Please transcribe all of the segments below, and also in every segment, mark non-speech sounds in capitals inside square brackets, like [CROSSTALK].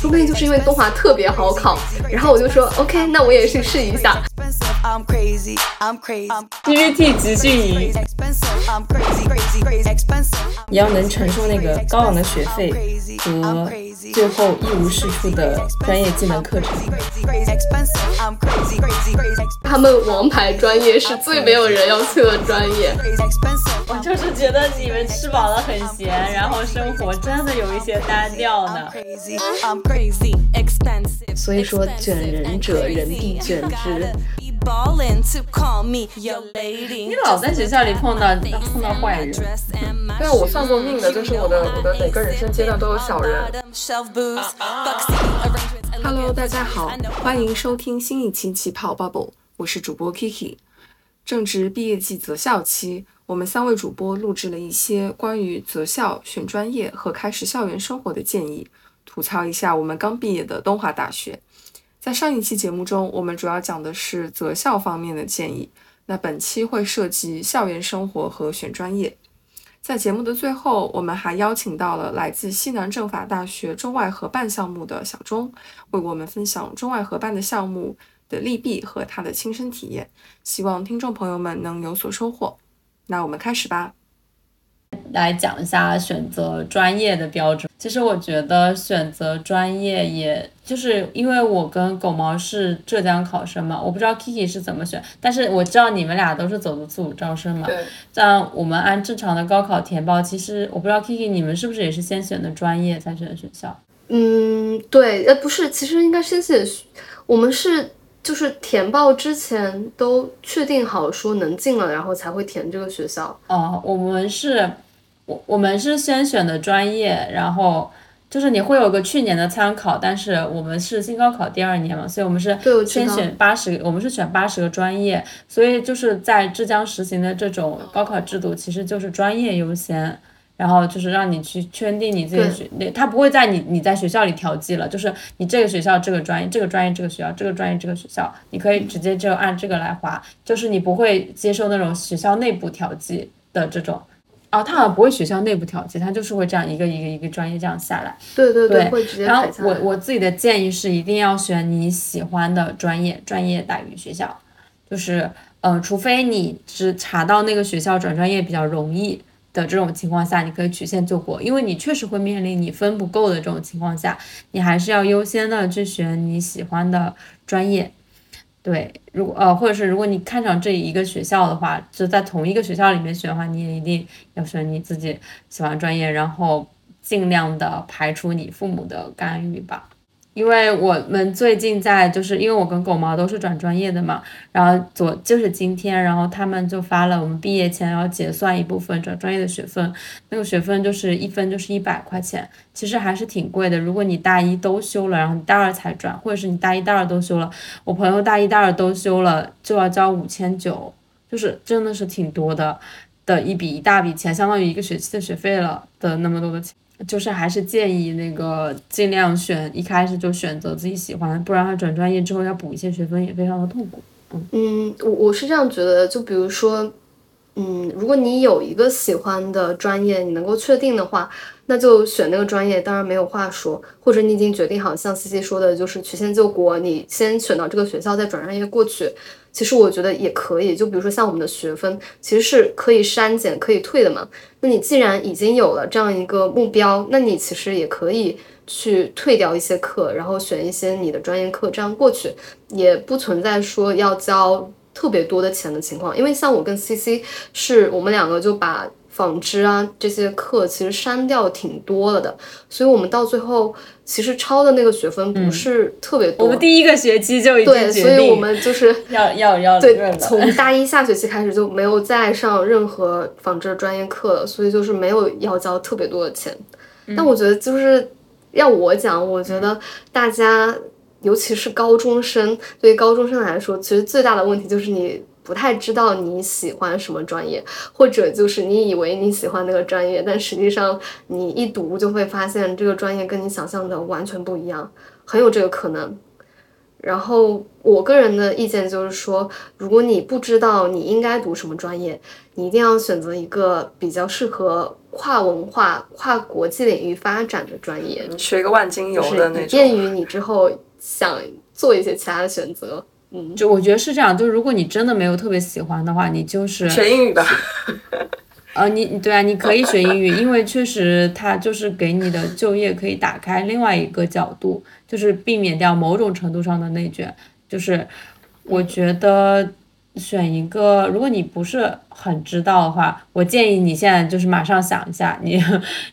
说不定就是因为东华特别好考，然后我就说 OK，那我也去试一下。PPT 集训营，你要能承受那个高昂的学费和最后一无是处的专业技能课程。他们王牌专业是最没有人要去的专业。我就是觉得你们吃饱了很闲，然后生活真的有一些单调呢。所以说，卷人者人必卷之。你老在学校里碰到碰到坏人。对啊，我算过命的，就是我的我的每个人生阶段都有小人。Hello，大家好，欢迎收听新一期气泡 Bubble，我是主播 Kiki。正值毕业季择校期。我们三位主播录制了一些关于择校、选专业和开始校园生活的建议，吐槽一下我们刚毕业的东华大学。在上一期节目中，我们主要讲的是择校方面的建议，那本期会涉及校园生活和选专业。在节目的最后，我们还邀请到了来自西南政法大学中外合办项目的小钟，为我们分享中外合办的项目的利弊和他的亲身体验，希望听众朋友们能有所收获。那我们开始吧，来讲一下选择专业的标准。其实我觉得选择专业，也就是因为我跟狗毛是浙江考生嘛，我不知道 Kiki 是怎么选，但是我知道你们俩都是走的自主招生嘛。对。像我们按正常的高考填报，其实我不知道 Kiki 你们是不是也是先选的专业才选的学校？嗯，对，呃，不是，其实应该先选，我们是。就是填报之前都确定好说能进了，然后才会填这个学校。哦，我们是，我我们是先选的专业，然后就是你会有个去年的参考，但是我们是新高考第二年嘛，所以我们是先选八十，我们是选八十个专业，所以就是在浙江实行的这种高考制度，其实就是专业优先。然后就是让你去圈定你自己学，那他不会在你你在学校里调剂了，就是你这个学校这个专业，这个专业这个学校，这个专业这个学校，你可以直接就按这个来划，就是你不会接受那种学校内部调剂的这种，哦，他好像不会学校内部调剂，他就是会这样一个一个一个专业这样下来。对对对，会直接然后我我自己的建议是，一定要选你喜欢的专业，专业大于学校，就是呃，除非你只查到那个学校转专业比较容易。的这种情况下，你可以曲线救国，因为你确实会面临你分不够的这种情况下，你还是要优先的去选你喜欢的专业。对，如果呃，或者是如果你看上这一个学校的话，就在同一个学校里面选的话，你也一定要选你自己喜欢专业，然后尽量的排除你父母的干预吧。因为我们最近在，就是因为我跟狗毛都是转专业的嘛，然后昨就是今天，然后他们就发了我们毕业前要结算一部分转专业的学分，那个学分就是一分就是一百块钱，其实还是挺贵的。如果你大一都修了，然后你大二才转，或者是你大一大二都修了，我朋友大一大二都修了就要交五千九，就是真的是挺多的的一笔一大笔钱，相当于一个学期的学费了的那么多的钱。就是还是建议那个尽量选一开始就选择自己喜欢，不然他转专业之后要补一些学分也非常的痛苦。嗯，我我是这样觉得，就比如说，嗯，如果你有一个喜欢的专业，你能够确定的话，那就选那个专业，当然没有话说。或者你已经决定好，像 C C 说的，就是曲线救国，你先选到这个学校，再转专业过去。其实我觉得也可以，就比如说像我们的学分，其实是可以删减、可以退的嘛。那你既然已经有了这样一个目标，那你其实也可以去退掉一些课，然后选一些你的专业课，这样过去也不存在说要交特别多的钱的情况。因为像我跟 CC 是我们两个就把。纺织啊，这些课其实删掉挺多了的，所以我们到最后其实抄的那个学分不是特别多。我们第一个学期就已经对，所以我们就是 [LAUGHS] 要要要对，从大一下学期开始就没有再上任何纺织专业课了，所以就是没有要交特别多的钱。但我觉得就是要我讲，我觉得大家尤其是高中生，对于高中生来说，其实最大的问题就是你。不太知道你喜欢什么专业，或者就是你以为你喜欢那个专业，但实际上你一读就会发现这个专业跟你想象的完全不一样，很有这个可能。然后我个人的意见就是说，如果你不知道你应该读什么专业，你一定要选择一个比较适合跨文化、跨国际领域发展的专业，你学一个万金油是的那。便于你之后想做一些其他的选择。嗯，就我觉得是这样，就如果你真的没有特别喜欢的话，你就是学英语吧，[LAUGHS] 呃，你你对啊，你可以学英语，因为确实它就是给你的就业可以打开另外一个角度，就是避免掉某种程度上的内卷。就是我觉得选一个，如果你不是很知道的话，我建议你现在就是马上想一下，[LAUGHS] 你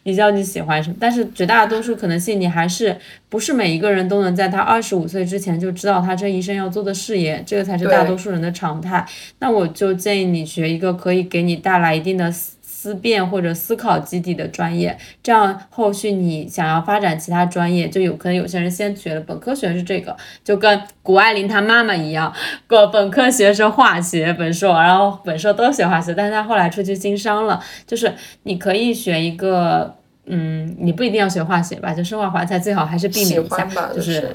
你知道你喜欢什么。但是绝大多数可能性，你还是不是每一个人都能在他二十五岁之前就知道他这一生要做的事业，这个才是大多数人的常态。那我就建议你学一个可以给你带来一定的思思辨或者思考基底的专业，这样后续你想要发展其他专业，就有可能有些人先学了本科学的是这个，就跟谷爱凌她妈妈一样，过本科学是化学，本硕然后本硕都学化学，但是她后来出去经商了，就是你可以学一个。嗯，你不一定要学化学吧，就生化华材最好还是避免一下就是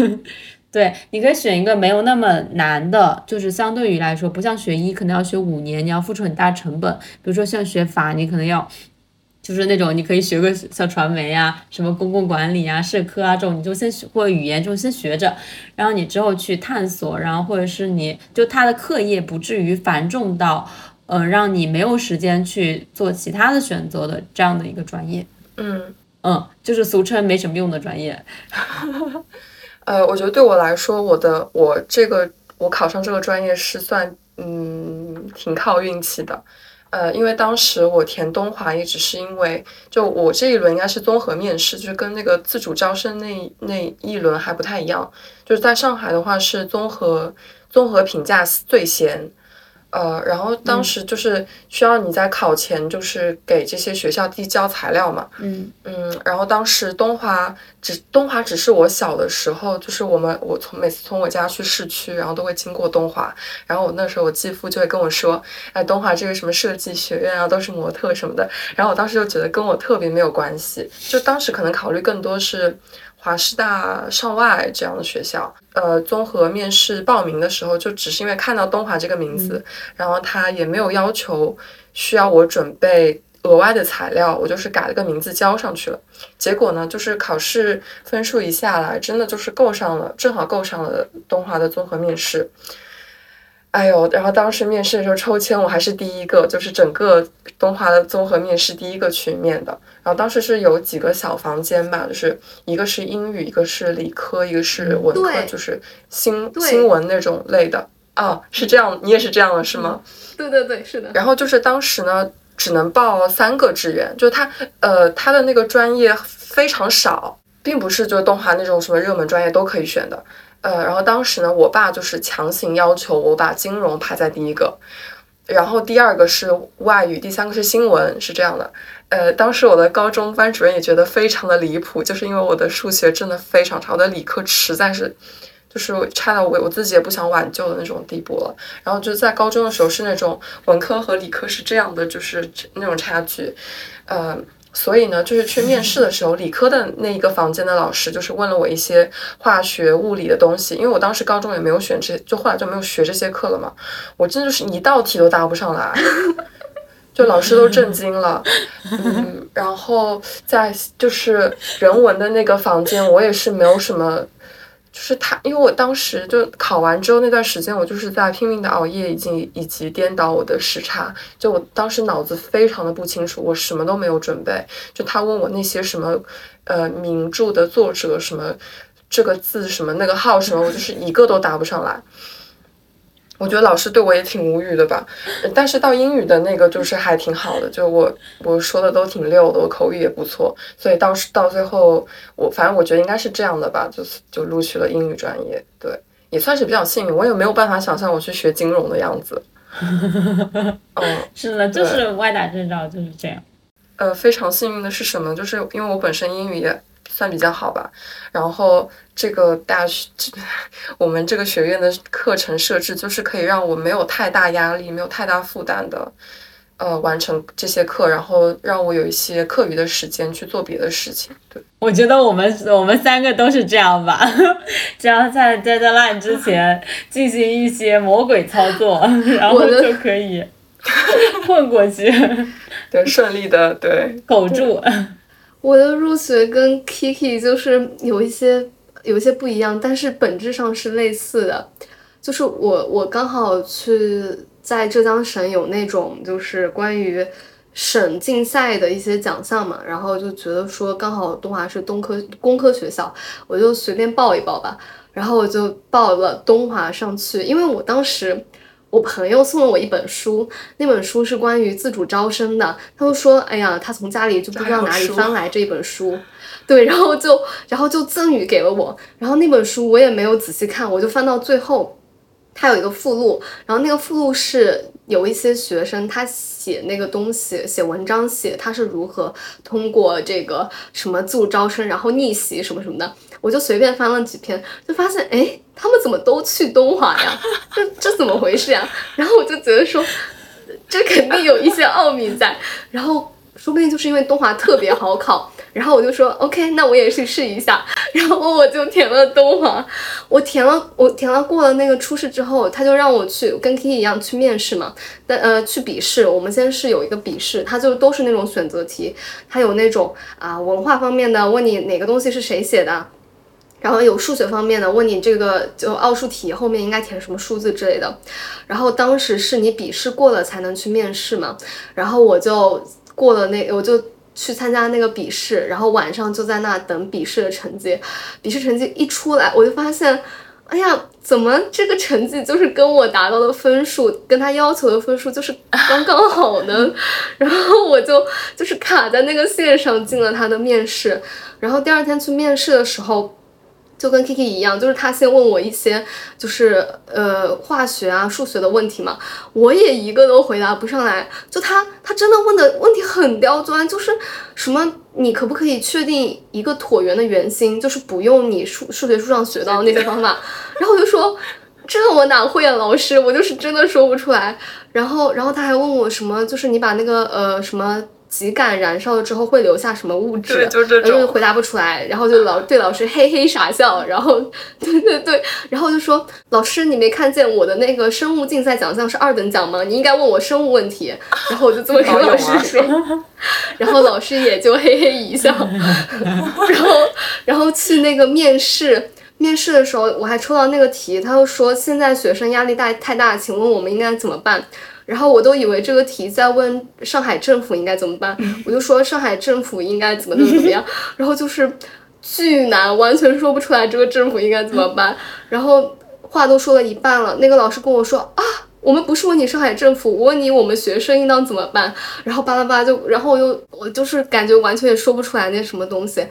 [LAUGHS] 对，你可以选一个没有那么难的，就是相对于来说，不像学医可能要学五年，你要付出很大成本。比如说像学法，你可能要，就是那种你可以学个像传媒啊、什么公共管理啊、社科啊这种，你就先学或者语言这种先学着，然后你之后去探索，然后或者是你就他的课业不至于繁重到，呃，让你没有时间去做其他的选择的这样的一个专业。嗯。嗯，就是俗称没什么用的专业。[LAUGHS] 呃，我觉得对我来说，我的我这个我考上这个专业是算嗯挺靠运气的，呃，因为当时我填东华也只是因为就我这一轮应该是综合面试，就是跟那个自主招生那那一轮还不太一样，就是在上海的话是综合综合评价最先。呃，然后当时就是需要你在考前就是给这些学校递交材料嘛，嗯。嗯，然后当时东华只东华只是我小的时候，就是我们我从每次从我家去市区，然后都会经过东华，然后我那时候我继父就会跟我说，哎，东华这个什么设计学院啊，都是模特什么的，然后我当时就觉得跟我特别没有关系，就当时可能考虑更多是华师大上外这样的学校，呃，综合面试报名的时候，就只是因为看到东华这个名字，然后他也没有要求需要我准备。额外的材料，我就是改了个名字交上去了。结果呢，就是考试分数一下来，真的就是够上了，正好够上了东华的综合面试。哎呦，然后当时面试的时候抽签，我还是第一个，就是整个东华的综合面试第一个去面的。然后当时是有几个小房间吧，就是一个是英语，一个是理科，一个是文科，就是新新闻那种类的。哦，是这样，你也是这样的是吗？对对对，是的。然后就是当时呢，只能报三个志愿，就他呃他的那个专业非常少，并不是就东华那种什么热门专业都可以选的。呃，然后当时呢，我爸就是强行要求我把金融排在第一个，然后第二个是外语，第三个是新闻，是这样的。呃，当时我的高中班主任也觉得非常的离谱，就是因为我的数学真的非常差，我的理科实在是。就是差到我我自己也不想挽救的那种地步了。然后就在高中的时候是那种文科和理科是这样的，就是那种差距，呃，所以呢，就是去面试的时候，理科的那一个房间的老师就是问了我一些化学、物理的东西，因为我当时高中也没有选这，就后来就没有学这些课了嘛，我真的就是一道题都答不上来。就老师都震惊了，嗯，然后在就是人文的那个房间，我也是没有什么就是他，因为我当时就考完之后那段时间，我就是在拼命的熬夜，以及以及颠倒我的时差。就我当时脑子非常的不清楚，我什么都没有准备。就他问我那些什么，呃，名著的作者什么，这个字什么那个号什么，我就是一个都答不上来。我觉得老师对我也挺无语的吧，但是到英语的那个就是还挺好的，就我我说的都挺溜的，我口语也不错，所以到到最后我反正我觉得应该是这样的吧，就是就录取了英语专业，对，也算是比较幸运，我也没有办法想象我去学金融的样子，[LAUGHS] 嗯，是的，就是歪打正着就是这样。呃，非常幸运的是什么？就是因为我本身英语也算比较好吧，然后这个大学，我们这个学院的课程设置就是可以让我没有太大压力、没有太大负担的，呃完成这些课，然后让我有一些课余的时间去做别的事情。对，我觉得我们我们三个都是这样吧，[LAUGHS] 只要在 deadline 之前进行一些魔鬼操作，然后就可以 [LAUGHS] 混过去，对，顺利的对苟住。[LAUGHS] 我的入学跟 Kiki 就是有一些有一些不一样，但是本质上是类似的。就是我我刚好去在浙江省有那种就是关于省竞赛的一些奖项嘛，然后就觉得说刚好东华是东科工科学校，我就随便报一报吧。然后我就报了东华上去，因为我当时。我朋友送了我一本书，那本书是关于自主招生的。他就说：“哎呀，他从家里就不知道哪里翻来这一本书，对，然后就然后就赠予给了我。然后那本书我也没有仔细看，我就翻到最后，它有一个附录，然后那个附录是有一些学生他写那个东西，写文章写他是如何通过这个什么自主招生，然后逆袭什么什么的。我就随便翻了几篇，就发现哎。”他们怎么都去东华呀？[LAUGHS] 这这怎么回事呀？然后我就觉得说，这肯定有一些奥秘在。然后说不定就是因为东华特别好考。然后我就说 OK，那我也去试一下。然后我就填了东华。我填了，我填了过了那个初试之后，他就让我去跟 K 一样去面试嘛。但呃，去笔试，我们先是有一个笔试，他就都是那种选择题，他有那种啊文化方面的，问你哪个东西是谁写的。然后有数学方面的，问你这个就奥数题后面应该填什么数字之类的。然后当时是你笔试过了才能去面试嘛。然后我就过了那，我就去参加那个笔试，然后晚上就在那等笔试的成绩。笔试成绩一出来，我就发现，哎呀，怎么这个成绩就是跟我达到的分数，跟他要求的分数就是刚刚好呢？[LAUGHS] 然后我就就是卡在那个线上进了他的面试。然后第二天去面试的时候。就跟 Kiki 一样，就是他先问我一些就是呃化学啊、数学的问题嘛，我也一个都回答不上来。就他他真的问的问题很刁钻，就是什么你可不可以确定一个椭圆的圆心，就是不用你数数学书上学到的那些方法。[LAUGHS] 然后我就说这我哪会啊，老师，我就是真的说不出来。然后然后他还问我什么，就是你把那个呃什么。极感燃烧了之后会留下什么物质？对，就这种。回答不出来，然后就老对老师嘿嘿傻笑，然后对对对，然后就说老师你没看见我的那个生物竞赛奖项是二等奖吗？你应该问我生物问题。然后我就这么跟老师说，然后老师也就嘿嘿一笑。[LAUGHS] 然后然后去那个面试，面试的时候我还抽到那个题，他又说现在学生压力大太大，请问我们应该怎么办？然后我都以为这个题在问上海政府应该怎么办，我就说上海政府应该怎么怎么怎么样，[LAUGHS] 然后就是巨难，完全说不出来这个政府应该怎么办。然后话都说了一半了，那个老师跟我说啊，我们不是问你上海政府，我问你我们学生应当怎么办。然后巴拉巴拉就，然后我又我就是感觉完全也说不出来那什么东西。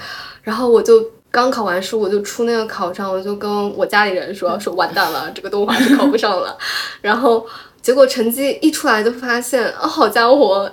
然后我就刚考完试，我就出那个考场，我就跟我家里人说说完蛋了，这个动画是考不上了。然后。结果成绩一出来就发现，哦，好家伙，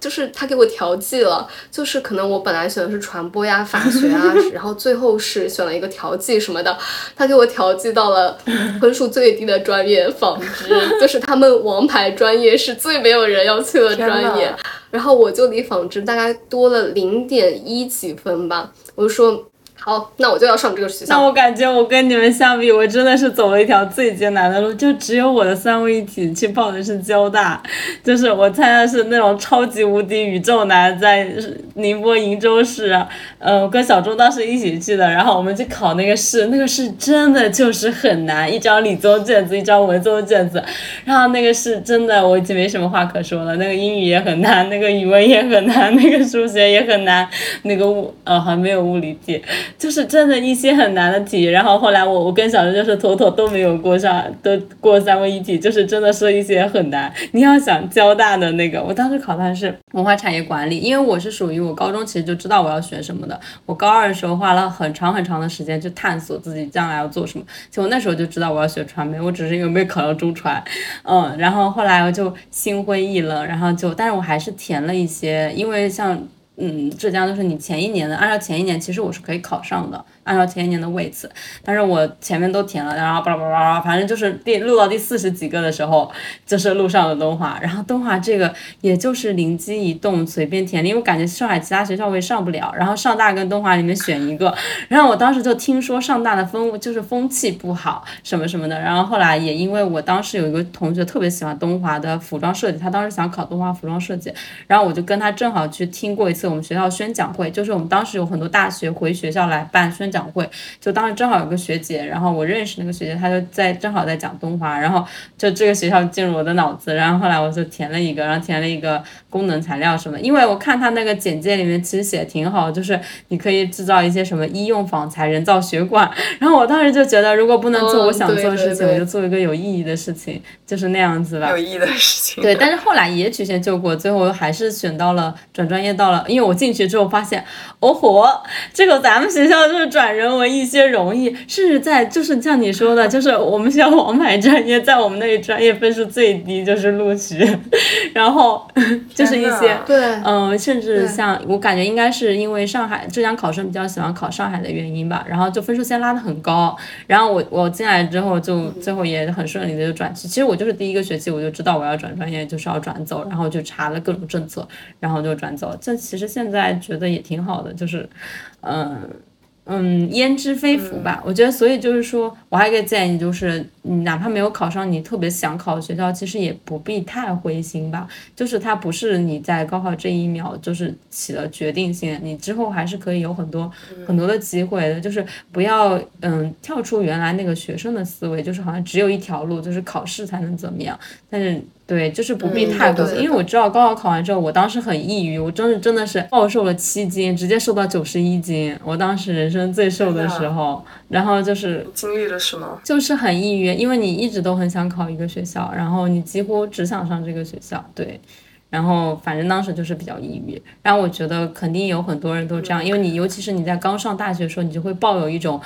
就是他给我调剂了，就是可能我本来选的是传播呀、法学啊，[LAUGHS] 然后最后是选了一个调剂什么的，他给我调剂到了分数最低的专业纺织，就是他们王牌专业是最没有人要去的专业，然后我就离纺织大概多了零点一几分吧，我就说。好，那我就要上这个学校。那我感觉我跟你们相比，我真的是走了一条最艰难的路。就只有我的三位一体去报的是交大，就是我猜的是那种超级无敌宇宙难，在宁波鄞州市。呃，跟小周当时一起去的，然后我们去考那个试，那个试真的就是很难，一张理综卷子，一张文综卷子。然后那个试真的我已经没什么话可说了，那个英语也很难，那个语文也很难，那个数学也很难，那个物呃还没有物理题。就是真的一些很难的题，然后后来我我跟小周就是妥妥都没有过上，都过三位一体，就是真的是一些很难。你要想交大的那个，我当时考的是文化产业管理，因为我是属于我高中其实就知道我要学什么的，我高二的时候花了很长很长的时间去探索自己将来要做什么，就我那时候就知道我要学传媒，我只是因为没考上中传，嗯，然后后来我就心灰意冷，然后就但是我还是填了一些，因为像。嗯，浙江就是你前一年的，按照前一年其实我是可以考上的，按照前一年的位次，但是我前面都填了，然后巴拉巴拉巴拉，反正就是第录到第四十几个的时候，就是录上了东华，然后东华这个也就是灵机一动随便填，因为我感觉上海其他学校我也上不了，然后上大跟东华里面选一个，然后我当时就听说上大的风就是风气不好什么什么的，然后后来也因为我当时有一个同学特别喜欢东华的服装设计，他当时想考东华服装设计，然后我就跟他正好去听过一次。我们学校宣讲会，就是我们当时有很多大学回学校来办宣讲会，就当时正好有个学姐，然后我认识那个学姐，她就在正好在讲东华，然后就这个学校进入我的脑子，然后后来我就填了一个，然后填了一个功能材料什么，因为我看他那个简介里面其实写的挺好，就是你可以制造一些什么医用仿材、人造血管，然后我当时就觉得如果不能做我想做的事情，我就做一个有意义的事情，就是那样子吧。有意义的事情。对，但是后来也曲线救国，最后还是选到了转专业到了。因为我进去之后发现，哦豁，这个咱们学校就是转人文一些容易，甚至在就是像你说的，就是我们学校王牌专业，在我们那里专业分数最低就是录取，[LAUGHS] 然后 [LAUGHS] 就是一些对，嗯，甚至像我感觉应该是因为上海浙江考生比较喜欢考上海的原因吧，然后就分数线拉的很高，然后我我进来之后就最后也很顺利的就转去，其实我就是第一个学期我就知道我要转专业就是要转走，然后就查了各种政策，然后就转走，这其实。现在觉得也挺好的，就是，嗯嗯，焉知非福吧？我觉得，所以就是说，我还有一个建议，就是你哪怕没有考上你特别想考的学校，其实也不必太灰心吧。就是它不是你在高考这一秒就是起了决定性，你之后还是可以有很多很多的机会的。就是不要嗯跳出原来那个学生的思维，就是好像只有一条路，就是考试才能怎么样。但是。对，就是不必太过分，因为我知道高考考完之后，我当时很抑郁，我真是真的是暴瘦了七斤，直接瘦到九十一斤，我当时人生最瘦的时候，然后就是经历了什么？就是很抑郁，因为你一直都很想考一个学校，然后你几乎只想上这个学校，对，然后反正当时就是比较抑郁，然后我觉得肯定有很多人都这样，因为你尤其是你在刚上大学的时候，你就会抱有一种。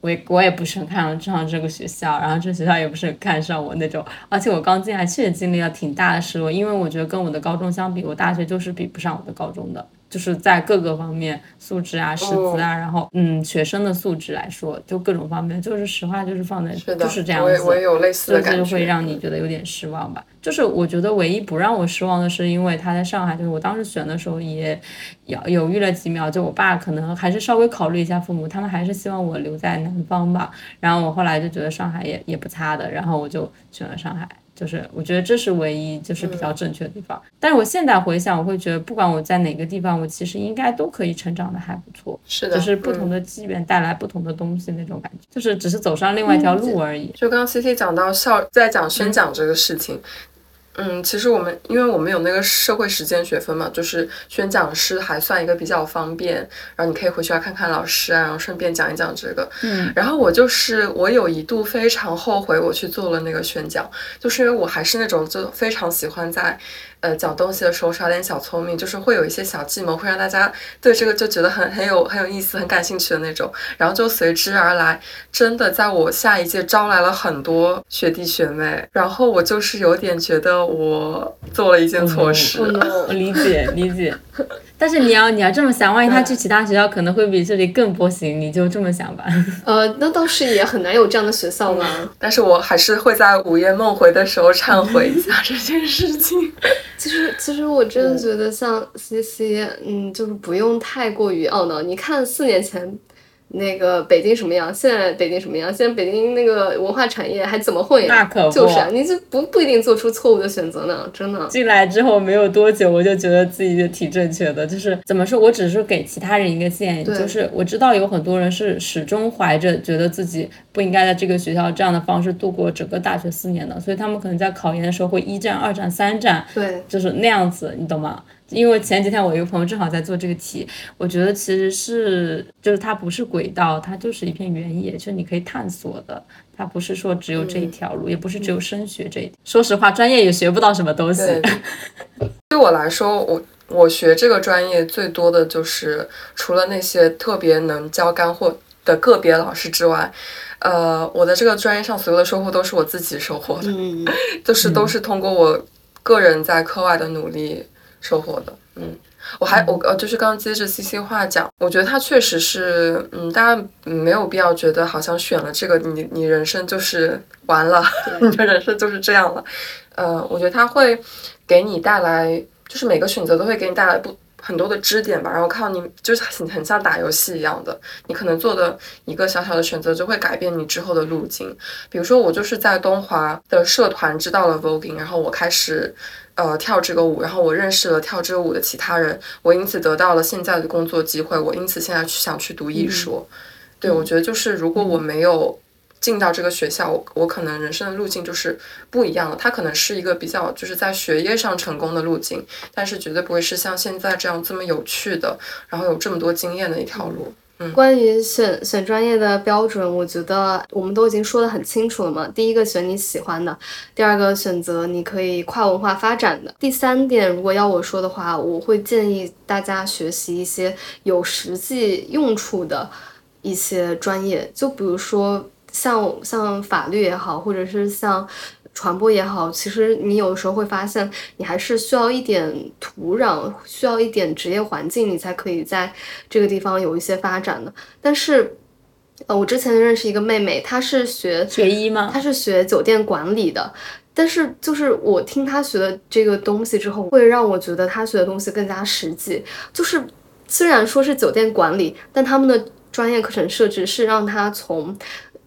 我我也不是很看上这个学校，然后这学校也不是很看上我那种，而且我刚进来确实经历了挺大的失落，因为我觉得跟我的高中相比，我大学就是比不上我的高中的。就是在各个方面素质啊、师资啊，然后嗯，学生的素质来说，就各种方面，就是实话，就是放在就是这样子，我也有类似的感觉，会让你觉得有点失望吧。就是我觉得唯一不让我失望的是，因为他在上海，就是我当时选的时候也犹犹豫了几秒，就我爸可能还是稍微考虑一下父母，他们还是希望我留在南方吧。然后我后来就觉得上海也也不差的，然后我就选了上海。就是我觉得这是唯一就是比较正确的地方，但是我现在回想，我会觉得不管我在哪个地方，我其实应该都可以成长的还不错。是的，就是不同的机缘带来不同的东西那种感觉，就是只是走上另外一条路而已。就刚刚 C C 讲到校在讲宣讲这个事情。嗯，其实我们因为我们有那个社会实践学分嘛，就是宣讲师还算一个比较方便，然后你可以回去看看老师啊，然后顺便讲一讲这个。嗯，然后我就是我有一度非常后悔我去做了那个宣讲，就是因为我还是那种就非常喜欢在。呃，讲东西的时候耍点小聪明，就是会有一些小计谋，会让大家对这个就觉得很很有很有意思、很感兴趣的那种。然后就随之而来，真的在我下一届招来了很多学弟学妹。然后我就是有点觉得我做了一件错事。我理解理解。但是你要你要这么想，万一他去其他学校可能会比这里更波形，你就这么想吧。[LAUGHS] 呃，那倒是也很难有这样的学校嘛。[LAUGHS] 但是我还是会在午夜梦回的时候忏悔一下这件事情。[LAUGHS] 其实，其实我真的觉得像 C C，嗯，就是不用太过于懊恼。你看四年前。那个北京什么样？现在北京什么样？现在北京那个文化产业还怎么混呀？那可不，就是啊，你就不不一定做出错误的选择呢，真的。进来之后没有多久，我就觉得自己就挺正确的。就是怎么说，我只是给其他人一个建议，就是我知道有很多人是始终怀着觉得自己不应该在这个学校这样的方式度过整个大学四年的，所以他们可能在考研的时候会一战、二战、三战，对，就是那样子，你懂吗？因为前几天我一个朋友正好在做这个题，我觉得其实是就是它不是轨道，它就是一片原野，就是你可以探索的。它不是说只有这一条路，也不是只有升学这一点。说实话，专业也学不到什么东西。[LAUGHS] 对我来说，我我学这个专业最多的就是除了那些特别能教干货的个别老师之外，呃，我的这个专业上所有的收获都是我自己收获的，[LAUGHS] 就是都是通过我个人在课外的努力。收获的，嗯，我还我呃，就是刚刚接着 C C 话讲，我觉得他确实是，嗯，大家没有必要觉得好像选了这个，你你人生就是完了，[LAUGHS] 你的人生就是这样了。呃，我觉得他会给你带来，就是每个选择都会给你带来不很多的支点吧，然后靠你就是很很像打游戏一样的，你可能做的一个小小的选择就会改变你之后的路径。比如说我就是在东华的社团知道了 voguing，然后我开始。呃，跳这个舞，然后我认识了跳这个舞的其他人，我因此得到了现在的工作机会，我因此现在去想去读艺术。对，我觉得就是如果我没有进到这个学校，我我可能人生的路径就是不一样了。它可能是一个比较就是在学业上成功的路径，但是绝对不会是像现在这样这么有趣的，然后有这么多经验的一条路。嗯关于选选专业的标准，我觉得我们都已经说得很清楚了嘛。第一个选你喜欢的，第二个选择你可以跨文化发展的。第三点，如果要我说的话，我会建议大家学习一些有实际用处的一些专业，就比如说像像法律也好，或者是像。传播也好，其实你有时候会发现，你还是需要一点土壤，需要一点职业环境，你才可以在这个地方有一些发展的。但是，呃，我之前认识一个妹妹，她是学学医吗？她是学酒店管理的。但是，就是我听她学的这个东西之后，会让我觉得她学的东西更加实际。就是虽然说是酒店管理，但他们的专业课程设置是让她从。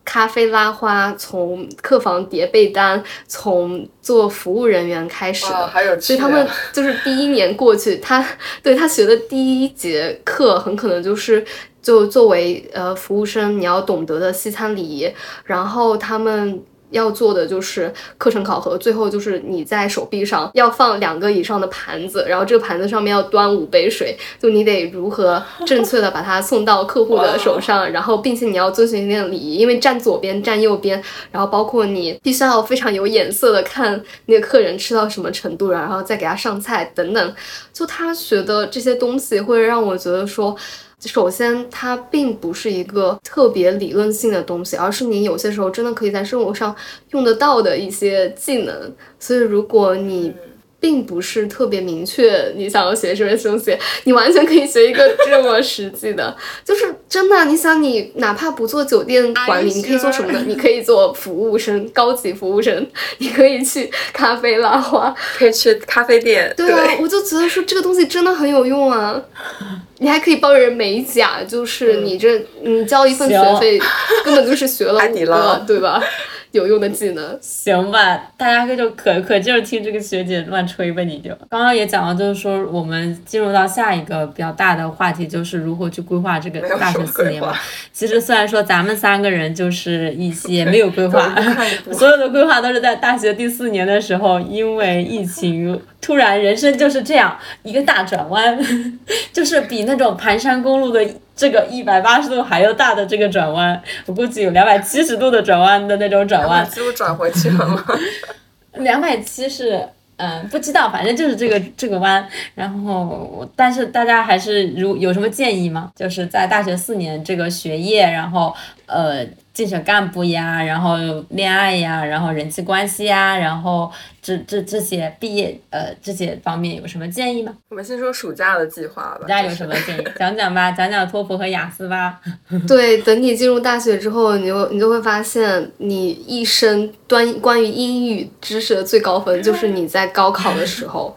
咖啡拉花，从客房叠被单，从做服务人员开始的，所以他们就是第一年过去，他 [LAUGHS] 对他学的第一节课很可能就是就作为呃服务生你要懂得的西餐礼仪，然后他们。要做的就是课程考核，最后就是你在手臂上要放两个以上的盘子，然后这个盘子上面要端五杯水，就你得如何正确的把它送到客户的手上，然后并且你要遵循一定的礼仪，因为站左边站右边，然后包括你必须要非常有眼色的看那个客人吃到什么程度，然后再给他上菜等等，就他学的这些东西会让我觉得说。首先，它并不是一个特别理论性的东西，而是你有些时候真的可以在生活上用得到的一些技能。所以，如果你并不是特别明确你想要学什么东西，你完全可以学一个这么实际的，[LAUGHS] 就是真的。你想，你哪怕不做酒店管理，你可以做什么呢？你可以做服务生，高级服务生，你可以去咖啡拉花，可以去咖啡店。对啊，我就觉得说这个东西真的很有用啊。[LAUGHS] 你还可以帮人美甲，就是你这你交一份学费，根本就是学了 [LAUGHS] 五个，对吧？[LAUGHS] 有用的技能，行吧，大家就可可劲儿听这个学姐乱吹吧，你就刚刚也讲了，就是说我们进入到下一个比较大的话题，就是如何去规划这个大学四年嘛。其实虽然说咱们三个人就是一些没有规划，[LAUGHS] 所有的规划都是在大学第四年的时候，因为疫情突然人生就是这样一个大转弯，[LAUGHS] 就是比那种盘山公路的。这个一百八十度还要大的这个转弯，我估计有两百七十度的转弯的那种转弯。几乎转回去了吗？[LAUGHS] 两百七是，嗯，不知道，反正就是这个这个弯。然后，但是大家还是如有什么建议吗？就是在大学四年这个学业，然后呃。竞选干部呀，然后恋爱呀，然后人际关系呀，然后这这这些毕业呃这些方面有什么建议吗？我们先说暑假的计划吧。暑假有什么建议？讲讲吧，讲讲托福和雅思吧。[LAUGHS] 对，等你进入大学之后，你就你就会发现，你一生端关于英语知识的最高分就是你在高考的时候，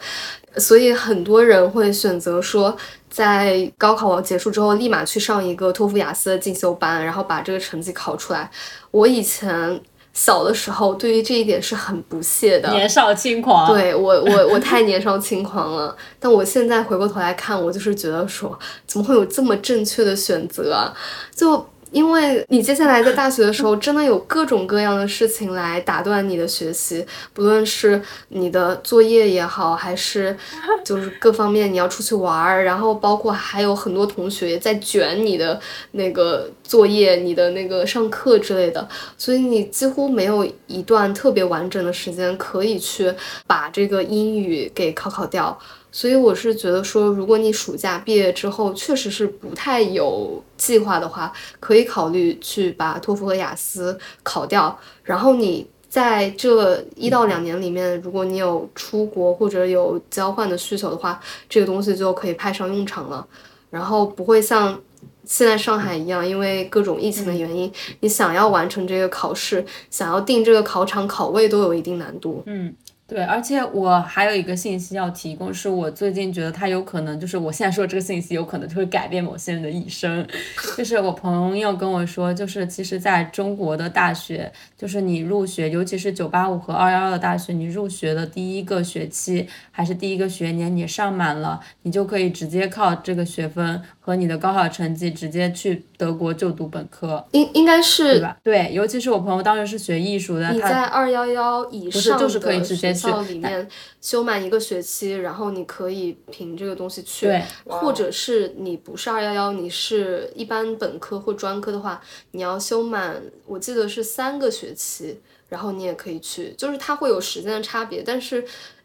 所以很多人会选择说。在高考结束之后，立马去上一个托福雅思的进修班，然后把这个成绩考出来。我以前小的时候，对于这一点是很不屑的，年少轻狂。对我，我我太 [LAUGHS] 年少轻狂了。但我现在回过头来看，我就是觉得说，怎么会有这么正确的选择啊？就。因为你接下来在大学的时候，真的有各种各样的事情来打断你的学习，不论是你的作业也好，还是就是各方面你要出去玩儿，然后包括还有很多同学在卷你的那个作业、你的那个上课之类的，所以你几乎没有一段特别完整的时间可以去把这个英语给考考掉。所以我是觉得说，如果你暑假毕业之后确实是不太有计划的话，可以考虑去把托福和雅思考掉，然后你。在这一到两年里面，如果你有出国或者有交换的需求的话，这个东西就可以派上用场了。然后不会像现在上海一样，因为各种疫情的原因，你想要完成这个考试，想要定这个考场考位都有一定难度。嗯。对，而且我还有一个信息要提供，是我最近觉得它有可能，就是我现在说这个信息有可能就会改变某些人的一生。[LAUGHS] 就是我朋友跟我说，就是其实在中国的大学，就是你入学，尤其是九八五和二幺幺的大学，你入学的第一个学期还是第一个学年，你上满了，你就可以直接靠这个学分和你的高考成绩直接去德国就读本科。应应该是对吧？对，尤其是我朋友当时是学艺术的，你在二幺幺以上就是可以直接。校里面修满一个学期，然后你可以凭这个东西去，或者是你不是二幺幺，你是一般本科或专科的话，你要修满，我记得是三个学期，然后你也可以去，就是它会有时间的差别，但是。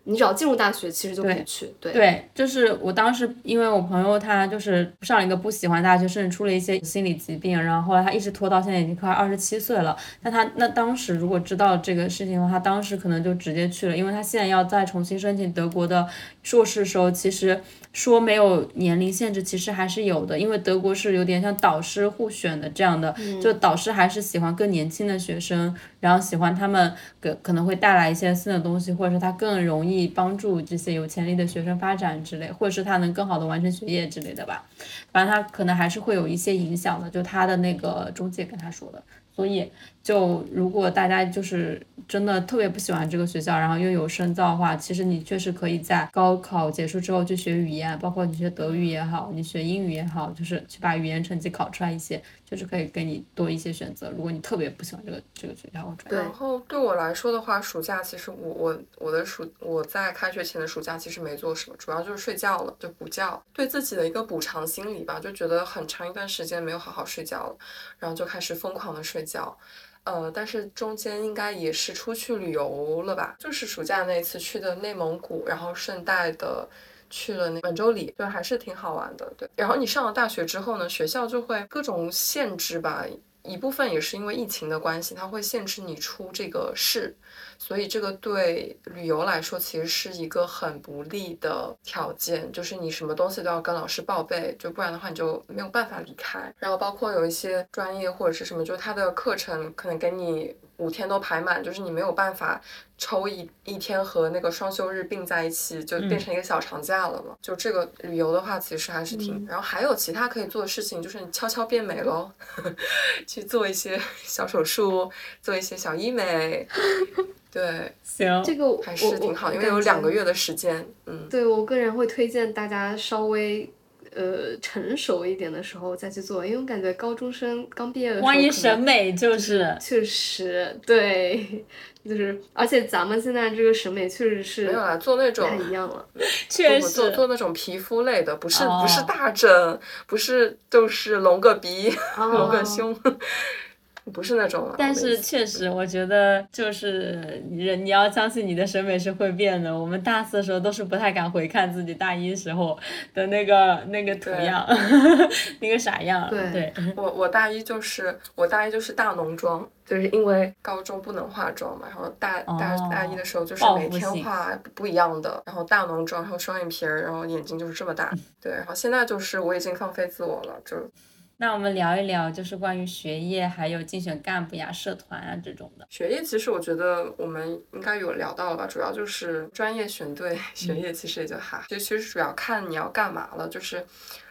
你只要进入大学，其实就可以去。对对，就是我当时，因为我朋友他就是上了一个不喜欢大学，甚至出了一些心理疾病，然后后来他一直拖到现在已经快二十七岁了。那他那当时如果知道这个事情的话，他当时可能就直接去了，因为他现在要再重新申请德国的硕士的时候，其实。说没有年龄限制，其实还是有的，因为德国是有点像导师互选的这样的，就导师还是喜欢更年轻的学生，然后喜欢他们可可能会带来一些新的东西，或者是他更容易以帮助这些有潜力的学生发展之类，或者是他能更好的完成学业之类的吧，反正他可能还是会有一些影响的，就他的那个中介跟他说的。所以，就如果大家就是真的特别不喜欢这个学校，然后又有深造的话，其实你确实可以在高考结束之后去学语言，包括你学德语也好，你学英语也好，就是去把语言成绩考出来一些，就是可以给你多一些选择。如果你特别不喜欢这个这个学校或专业，然后对我来说的话，暑假其实我我我的暑我在开学前的暑假其实没做什么，主要就是睡觉了，就补觉，对自己的一个补偿心理吧，就觉得很长一段时间没有好好睡觉了，然后就开始疯狂的睡。觉，呃，但是中间应该也是出去旅游了吧？就是暑假那次去的内蒙古，然后顺带的去了那满洲里，对，还是挺好玩的。对，然后你上了大学之后呢，学校就会各种限制吧，一部分也是因为疫情的关系，它会限制你出这个市。所以这个对旅游来说其实是一个很不利的条件，就是你什么东西都要跟老师报备，就不然的话你就没有办法离开。然后包括有一些专业或者是什么，就是他的课程可能给你五天都排满，就是你没有办法抽一一天和那个双休日并在一起，就变成一个小长假了嘛。就这个旅游的话，其实还是挺……然后还有其他可以做的事情，就是你悄悄变美喽，[LAUGHS] 去做一些小手术，做一些小医美。[LAUGHS] 对，行，这个还是挺好，因为有两个月的时间，嗯，对我个人会推荐大家稍微呃成熟一点的时候再去做，因为我感觉高中生刚毕业的时候，万一审美就是确实对，就是而且咱们现在这个审美确实是没有啊，做那种太一样了，确实做做那种皮肤类的，不是不是大整，不是就是隆个鼻，[LAUGHS] 隆个胸。[LAUGHS] 不是那种，但是确实，我觉得就是人，你要相信你的审美是会变的。我们大四的时候都是不太敢回看自己大一时候的那个那个图样，[LAUGHS] 那个啥样。对，我我大一就是我大一就是大浓妆，就是因为高中不能化妆嘛，然后大大大一的时候就是每天化不一样的，然后大浓妆，然后双眼皮儿，然后眼睛就是这么大。对，然后现在就是我已经放飞自我了，就。那我们聊一聊，就是关于学业，还有竞选干部呀、社团啊这种的。学业其实我觉得我们应该有聊到了吧，主要就是专业选对，[LAUGHS] 学业其实也就还。其实其实主要看你要干嘛了，就是。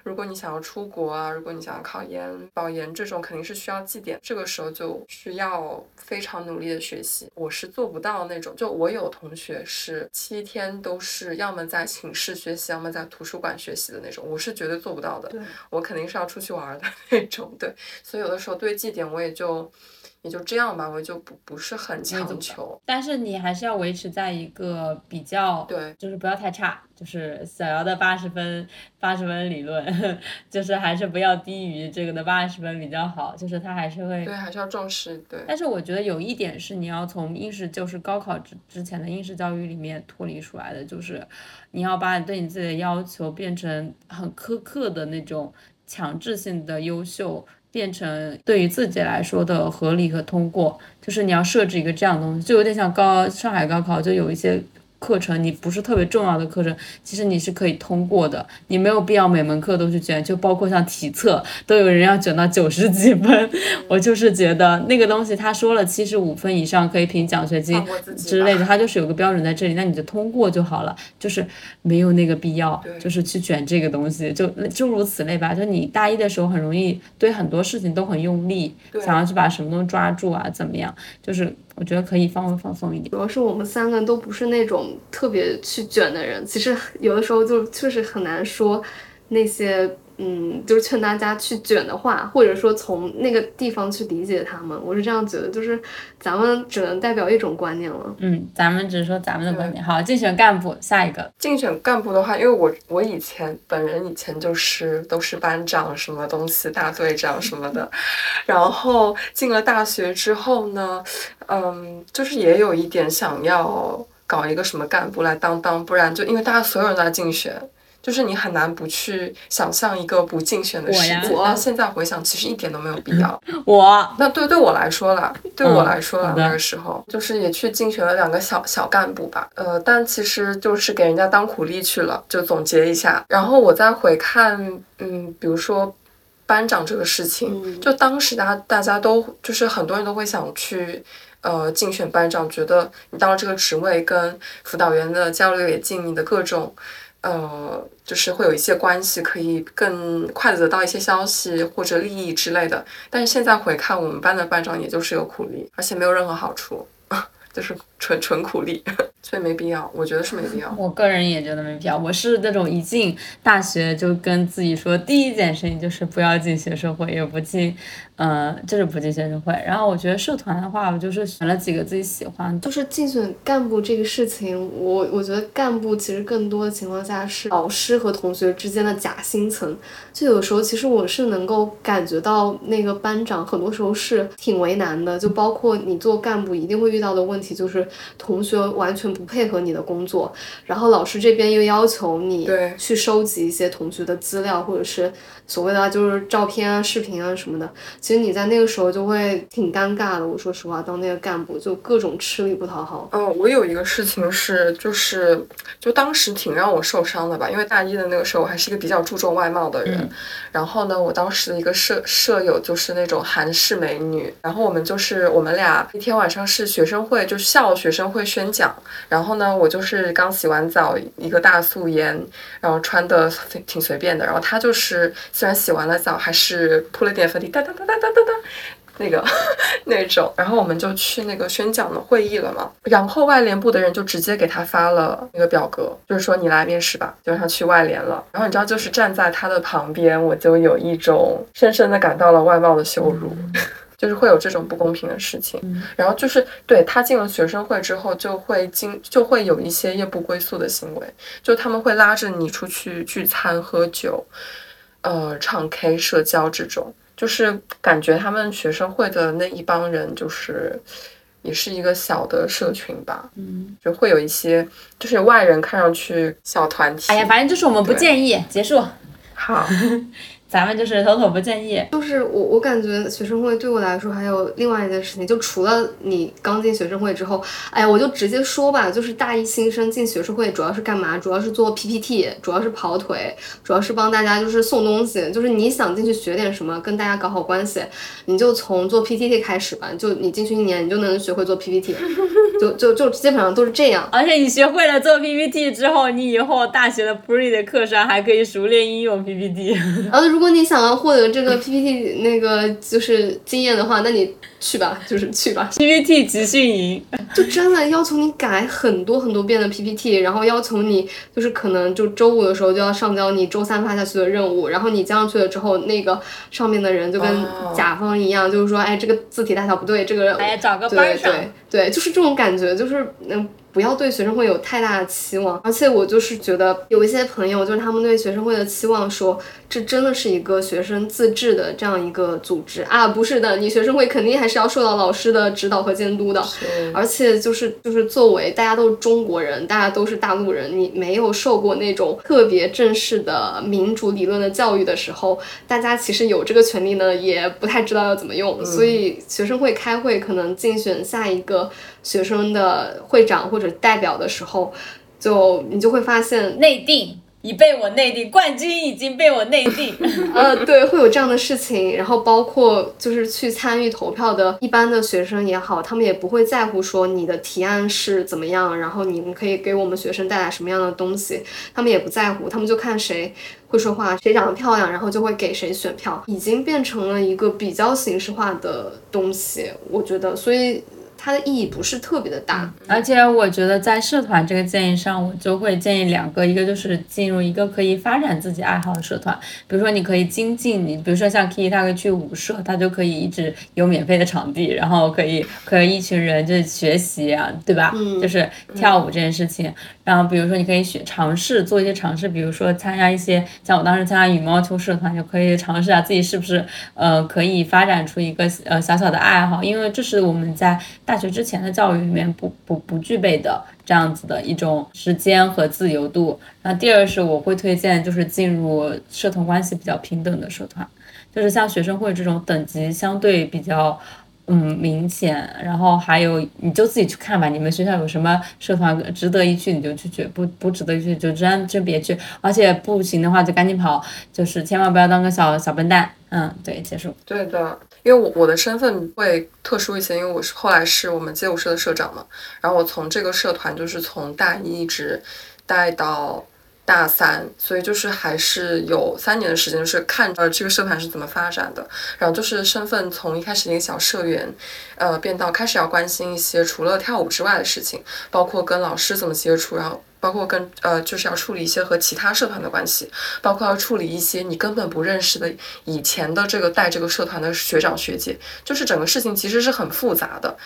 如果你想要出国啊，如果你想要考研、保研这种，肯定是需要绩点，这个时候就需要非常努力的学习。我是做不到那种，就我有同学是七天都是要么在寝室学习，要么在图书馆学习的那种，我是绝对做不到的。我肯定是要出去玩的 [LAUGHS] 那种。对，所以有的时候对绩点我也就。也就这样吧，我就不不是很强求，但是你还是要维持在一个比较，对，就是不要太差，就是小姚的八十分，八十分理论，[LAUGHS] 就是还是不要低于这个的八十分比较好，就是他还是会，对，还是要重视，对。但是我觉得有一点是你要从应试，就是高考之之前的应试教育里面脱离出来的，就是你要把你对你自己的要求变成很苛刻的那种。强制性的优秀变成对于自己来说的合理和通过，就是你要设置一个这样的东西，就有点像高上海高考，就有一些。课程你不是特别重要的课程，其实你是可以通过的，你没有必要每门课都去卷，就包括像体测都有人要卷到九十几分，[LAUGHS] 我就是觉得那个东西他说了七十五分以上可以评奖学金之类的，他就是有个标准在这里，那你就通过就好了，就是没有那个必要，就是去卷这个东西，就诸如此类吧。就你大一的时候很容易对很多事情都很用力，想要去把什么东西抓住啊，怎么样，就是。我觉得可以放微放松一点。主要是我们三个都不是那种特别去卷的人，其实有的时候就确实很难说那些。嗯，就是劝大家去卷的话，或者说从那个地方去理解他们，我是这样觉得，就是咱们只能代表一种观念了。嗯，咱们只是说咱们的观点。好，竞选干部，下一个。竞选干部的话，因为我我以前本人以前就是都是班长什么东西，大队长什么的，然后进了大学之后呢，嗯，就是也有一点想要搞一个什么干部来当当，不然就因为大家所有人都在竞选。就是你很难不去想象一个不竞选的世界，但现在回想，其实一点都没有必 [LAUGHS] 要。我那对对我来说啦，对我来说啦，那个时候就是也去竞选了两个小小干部吧，呃，但其实就是给人家当苦力去了。就总结一下，然后我再回看，嗯，比如说班长这个事情，就当时大家大家都就是很多人都会想去呃竞选班长，觉得你到了这个职位跟辅导员的交流也近，你的各种。呃，就是会有一些关系，可以更快的得到一些消息或者利益之类的。但是现在回看，我们班的班长也就是有苦力，而且没有任何好处，就是纯纯苦力。[LAUGHS] 所以没必要，我觉得是没必要。[LAUGHS] 我个人也觉得没必要。我是那种一进大学就跟自己说，第一件事情就是不要进学生会，也不进，呃，就是不进学生会。然后我觉得社团的话，我就是选了几个自己喜欢。就是竞选干部这个事情，我我觉得干部其实更多的情况下是老师和同学之间的夹心层。就有时候其实我是能够感觉到那个班长很多时候是挺为难的。就包括你做干部一定会遇到的问题，就是同学完全。不配合你的工作，然后老师这边又要求你去收集一些同学的资料，或者是。所谓的就是照片啊、视频啊什么的，其实你在那个时候就会挺尴尬的。我说实话，当那个干部就各种吃力不讨好。嗯，我有一个事情是，就是就当时挺让我受伤的吧，因为大一的那个时候我还是一个比较注重外貌的人。然后呢，我当时的一个舍舍友就是那种韩式美女，然后我们就是我们俩那天晚上是学生会，就是校学生会宣讲。然后呢，我就是刚洗完澡，一个大素颜，然后穿的挺随便的。然后她就是。虽然洗完了澡，还是铺了点粉底，哒哒哒哒哒哒哒，那个 [LAUGHS] 那种。然后我们就去那个宣讲的会议了嘛。然后外联部的人就直接给他发了那个表格，就是说你来面试吧，就让他去外联了。然后你知道，就是站在他的旁边，我就有一种深深的感到了外貌的羞辱，[LAUGHS] 就是会有这种不公平的事情。然后就是对他进了学生会之后，就会经就会有一些夜不归宿的行为，就他们会拉着你出去聚餐喝酒。呃，唱 K、社交这种，就是感觉他们学生会的那一帮人，就是也是一个小的社群吧。嗯，就会有一些，就是外人看上去小团体。哎呀，反正就是我们不建议结束。好。[LAUGHS] 咱们就是妥妥不建议。就是我，我感觉学生会对我来说还有另外一件事情，就除了你刚进学生会之后，哎呀，我就直接说吧，就是大一新生进学生会主要是干嘛？主要是做 PPT，主要是跑腿，主要是帮大家就是送东西。就是你想进去学点什么，跟大家搞好关系，你就从做 PPT 开始吧。就你进去一年，你就能学会做 PPT，[LAUGHS] 就就就基本上都是这样。而且你学会了做 PPT 之后，你以后大学的 Pre 的课上还可以熟练应用 PPT。然后如果你想要获得这个 PPT 那个就是经验的话，那你去吧，就是去吧。PPT 集训营就真的要求你改很多很多遍的 PPT，然后要求你就是可能就周五的时候就要上交你周三发下去的任务，然后你交上去了之后，那个上面的人就跟甲方一样，就是说，哎，这个字体大小不对，这个哎找个班上，对对对，就是这种感觉，就是嗯。不不要对学生会有太大的期望。而且我就是觉得有一些朋友，就是他们对学生会的期望说，这真的是一个学生自治的这样一个组织啊，不是的，你学生会肯定还是要受到老师的指导和监督的。而且就是就是作为大家都是中国人，大家都是大陆人，你没有受过那种特别正式的民主理论的教育的时候，大家其实有这个权利呢，也不太知道要怎么用。所以学生会开会可能竞选下一个学生的会长或者代表的时候，就你就会发现内定。已被我内定，冠军已经被我内定。[LAUGHS] 呃，对，会有这样的事情。然后包括就是去参与投票的一般的学生也好，他们也不会在乎说你的提案是怎么样，然后你们可以给我们学生带来什么样的东西，他们也不在乎，他们就看谁会说话，谁长得漂亮，然后就会给谁选票，已经变成了一个比较形式化的东西，我觉得，所以。它的意义不是特别的大，而且我觉得在社团这个建议上，我就会建议两个，一个就是进入一个可以发展自己爱好的社团，比如说你可以精进你，比如说像 Kiki，他可以去舞社，他就可以一直有免费的场地，然后可以可以一群人就是学习啊，对吧？嗯，就是跳舞这件事情。然后比如说你可以学尝试做一些尝试，比如说参加一些像我当时参加羽毛球社团，就可以尝试下自己是不是呃可以发展出一个呃小小的爱好，因为这是我们在。大学之前的教育里面不不不具备的这样子的一种时间和自由度。那第二是我会推荐就是进入社团关系比较平等的社团，就是像学生会这种等级相对比较嗯明显。然后还有你就自己去看吧，你们学校有什么社团值得一去你就去去，不不值得一去就真真别去。而且不行的话就赶紧跑，就是千万不要当个小小笨蛋。嗯，对，结束。对的。因为我我的身份会特殊一些，因为我是后来是我们街舞社的社长嘛，然后我从这个社团就是从大一一直带到大三，所以就是还是有三年的时间，就是看呃这个社团是怎么发展的，然后就是身份从一开始一个小社员，呃变到开始要关心一些除了跳舞之外的事情，包括跟老师怎么接触，然后。包括跟呃，就是要处理一些和其他社团的关系，包括要处理一些你根本不认识的以前的这个带这个社团的学长学姐，就是整个事情其实是很复杂的。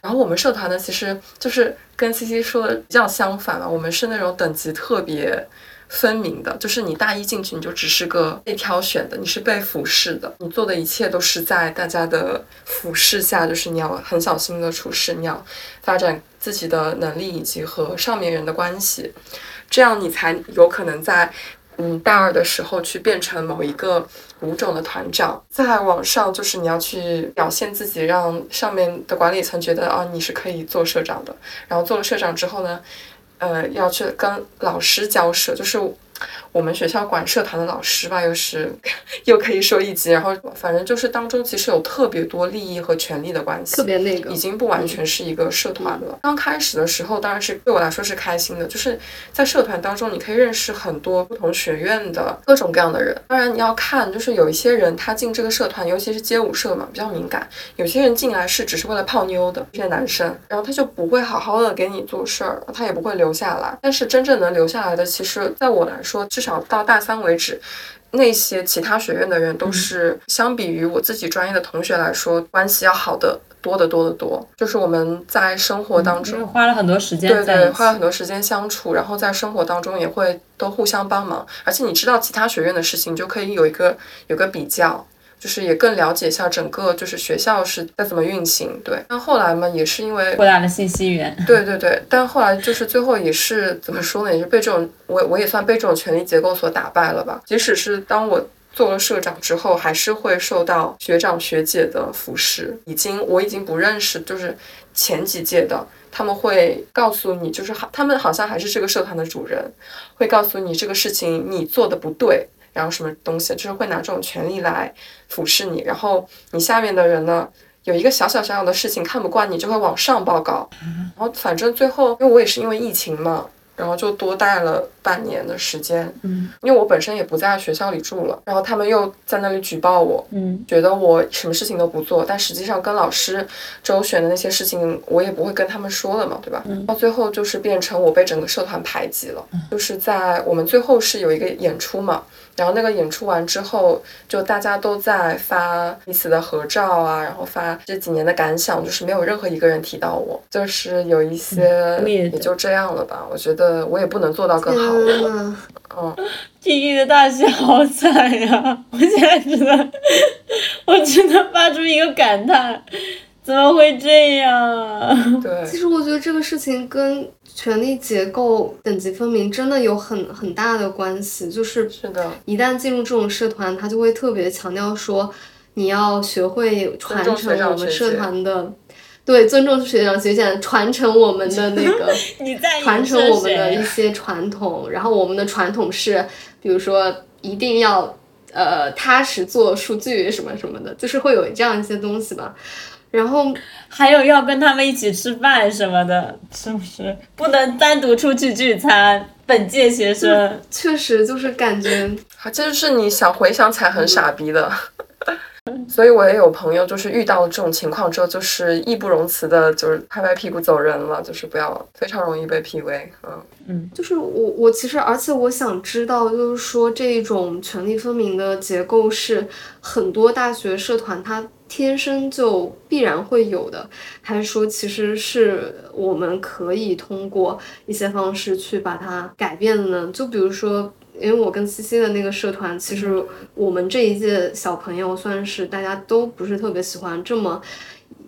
然后我们社团呢，其实就是跟 C C 说的比较相反了，我们是那种等级特别。分明的，就是你大一进去，你就只是个被挑选的，你是被俯视的，你做的一切都是在大家的俯视下，就是你要很小心的处事，你要发展自己的能力以及和上面人的关系，这样你才有可能在嗯大二的时候去变成某一个舞种的团长，再往上就是你要去表现自己，让上面的管理层觉得啊你是可以做社长的，然后做了社长之后呢。呃，要去跟老师交涉，就是。我们学校管社团的老师吧，又是 [LAUGHS] 又可以说一级，然后反正就是当中其实有特别多利益和权利的关系，特别那个，已经不完全是一个社团了。刚开始的时候当然是对我来说是开心的，就是在社团当中你可以认识很多不同学院的各种各样的人。当然你要看，就是有一些人他进这个社团，尤其是街舞社嘛，比较敏感。有些人进来是只是为了泡妞的，这些男生，然后他就不会好好的给你做事儿，他也不会留下来。但是真正能留下来的，其实在我来说，至少到大三为止，那些其他学院的人都是相比于我自己专业的同学来说，关系要好的多得多得多。就是我们在生活当中花了很多时间，对对，花了很多时间相处，然后在生活当中也会都互相帮忙。而且你知道其他学院的事情，就可以有一个有个比较。就是也更了解一下整个就是学校是在怎么运行，对。但后来嘛，也是因为扩大了信息源。对对对，但后来就是最后也是怎么说呢？也是被这种我我也算被这种权力结构所打败了吧。即使是当我做了社长之后，还是会受到学长学姐的腐蚀。已经我已经不认识，就是前几届的，他们会告诉你，就是好，他们好像还是这个社团的主人，会告诉你这个事情你做的不对。然后什么东西，就是会拿这种权利来俯视你，然后你下面的人呢，有一个小小小小的事情看不惯你，就会往上报告。然后反正最后，因为我也是因为疫情嘛，然后就多待了半年的时间，嗯。因为我本身也不在学校里住了，然后他们又在那里举报我，嗯。觉得我什么事情都不做，但实际上跟老师周旋的那些事情，我也不会跟他们说了嘛，对吧？嗯。到最后就是变成我被整个社团排挤了，就是在我们最后是有一个演出嘛，然后那个演出完之后，就大家都在发彼此的合照啊，然后发这几年的感想，就是没有任何一个人提到我，就是有一些也就这样了吧。我觉得我也不能做到更好，天呐，嗯。，Kiki 的大戏好惨呀！我现在只能，我只能发出一个感叹：怎么会这样？对，[LAUGHS] 其实我觉得这个事情跟权力结构等级分明真的有很很大的关系。就是是的，一旦进入这种社团，他就会特别强调说，你要学会传承我们社团的，对，尊重学长学姐，传承我们的那个。[LAUGHS] 你在传承我们的一些传统，然后我们的传统是，比如说一定要呃踏实做数据什么什么的，就是会有这样一些东西吧。然后还有要跟他们一起吃饭什么的，是不是？不能单独出去聚餐。本届学生，确实就是感觉，啊，这就是你想回想起来很傻逼的。[LAUGHS] 所以我也有朋友，就是遇到了这种情况之后，就是义不容辞的，就是拍拍屁股走人了，就是不要，非常容易被 PUA。嗯，就是我我其实，而且我想知道，就是说这种权力分明的结构是很多大学社团它天生就必然会有的，还是说其实是我们可以通过一些方式去把它改变的呢？就比如说。因为我跟西西的那个社团，其实我们这一届小朋友算是大家都不是特别喜欢这么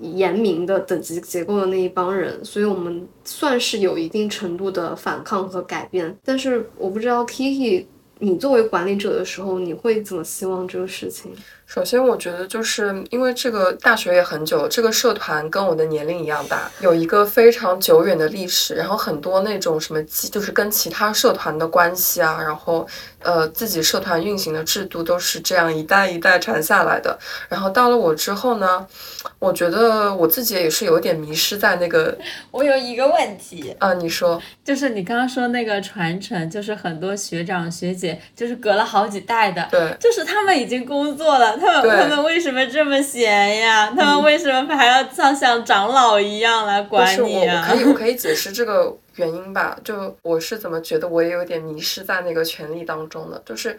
严明的等级结构的那一帮人，所以我们算是有一定程度的反抗和改变。但是我不知道 Kiki，你作为管理者的时候，你会怎么希望这个事情？首先我觉得就是因为这个大学也很久了，这个社团跟我的年龄一样大，有一个非常久远的历史，然后很多那种什么，就是跟其他社团的关系啊，然后呃自己社团运行的制度都是这样一代一代传下来的。然后到了我之后呢，我觉得我自己也是有点迷失在那个 [LAUGHS] 我有一个问题，啊，你说就是你刚刚说那个传承，就是很多学长学姐，就是隔了好几代的，对。就是他们已经工作了，他们他们为什么这么闲呀？他们为什么还要像像长老一样来管你啊呀我可？以，我可以解释这个原因吧。就我是怎么觉得我也有点迷失在那个权力当中的，就是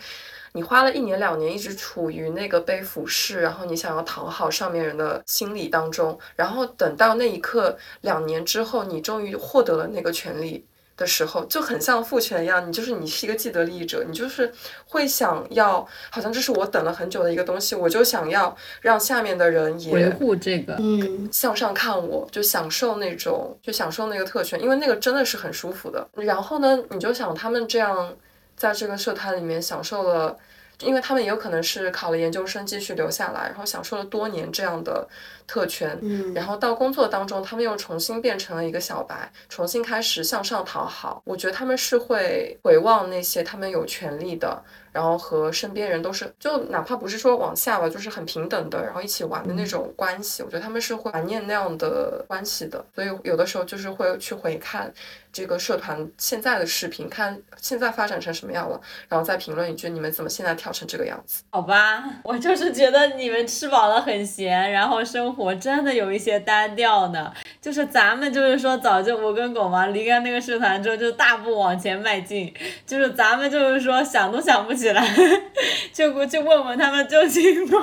你花了一年两年一直处于那个被俯视，然后你想要讨好上面人的心理当中，然后等到那一刻两年之后，你终于获得了那个权利。的时候就很像父权一样，你就是你是一个既得利益者，你就是会想要，好像这是我等了很久的一个东西，我就想要让下面的人也维护这个，嗯，向上看我，就享受那种，就享受那个特权，因为那个真的是很舒服的。然后呢，你就想他们这样在这个社团里面享受了，因为他们也有可能是考了研究生继续留下来，然后享受了多年这样的特权。嗯然后到工作当中，他们又重新变成了一个小白，重新开始向上讨好。我觉得他们是会回望那些他们有权利的，然后和身边人都是，就哪怕不是说往下吧，就是很平等的，然后一起玩的那种关系。我觉得他们是会怀念那样的关系的，所以有的时候就是会去回看这个社团现在的视频，看现在发展成什么样了，然后再评论一句你们怎么现在跳成这个样子。好吧，我就是觉得你们吃饱了很闲，然后生活我真的有一些单调呢。就是咱们就是说早就我跟狗毛离开那个社团之后，就大步往前迈进，就是咱们就是说想都想不起来，[LAUGHS] 就过去问问他们究竟都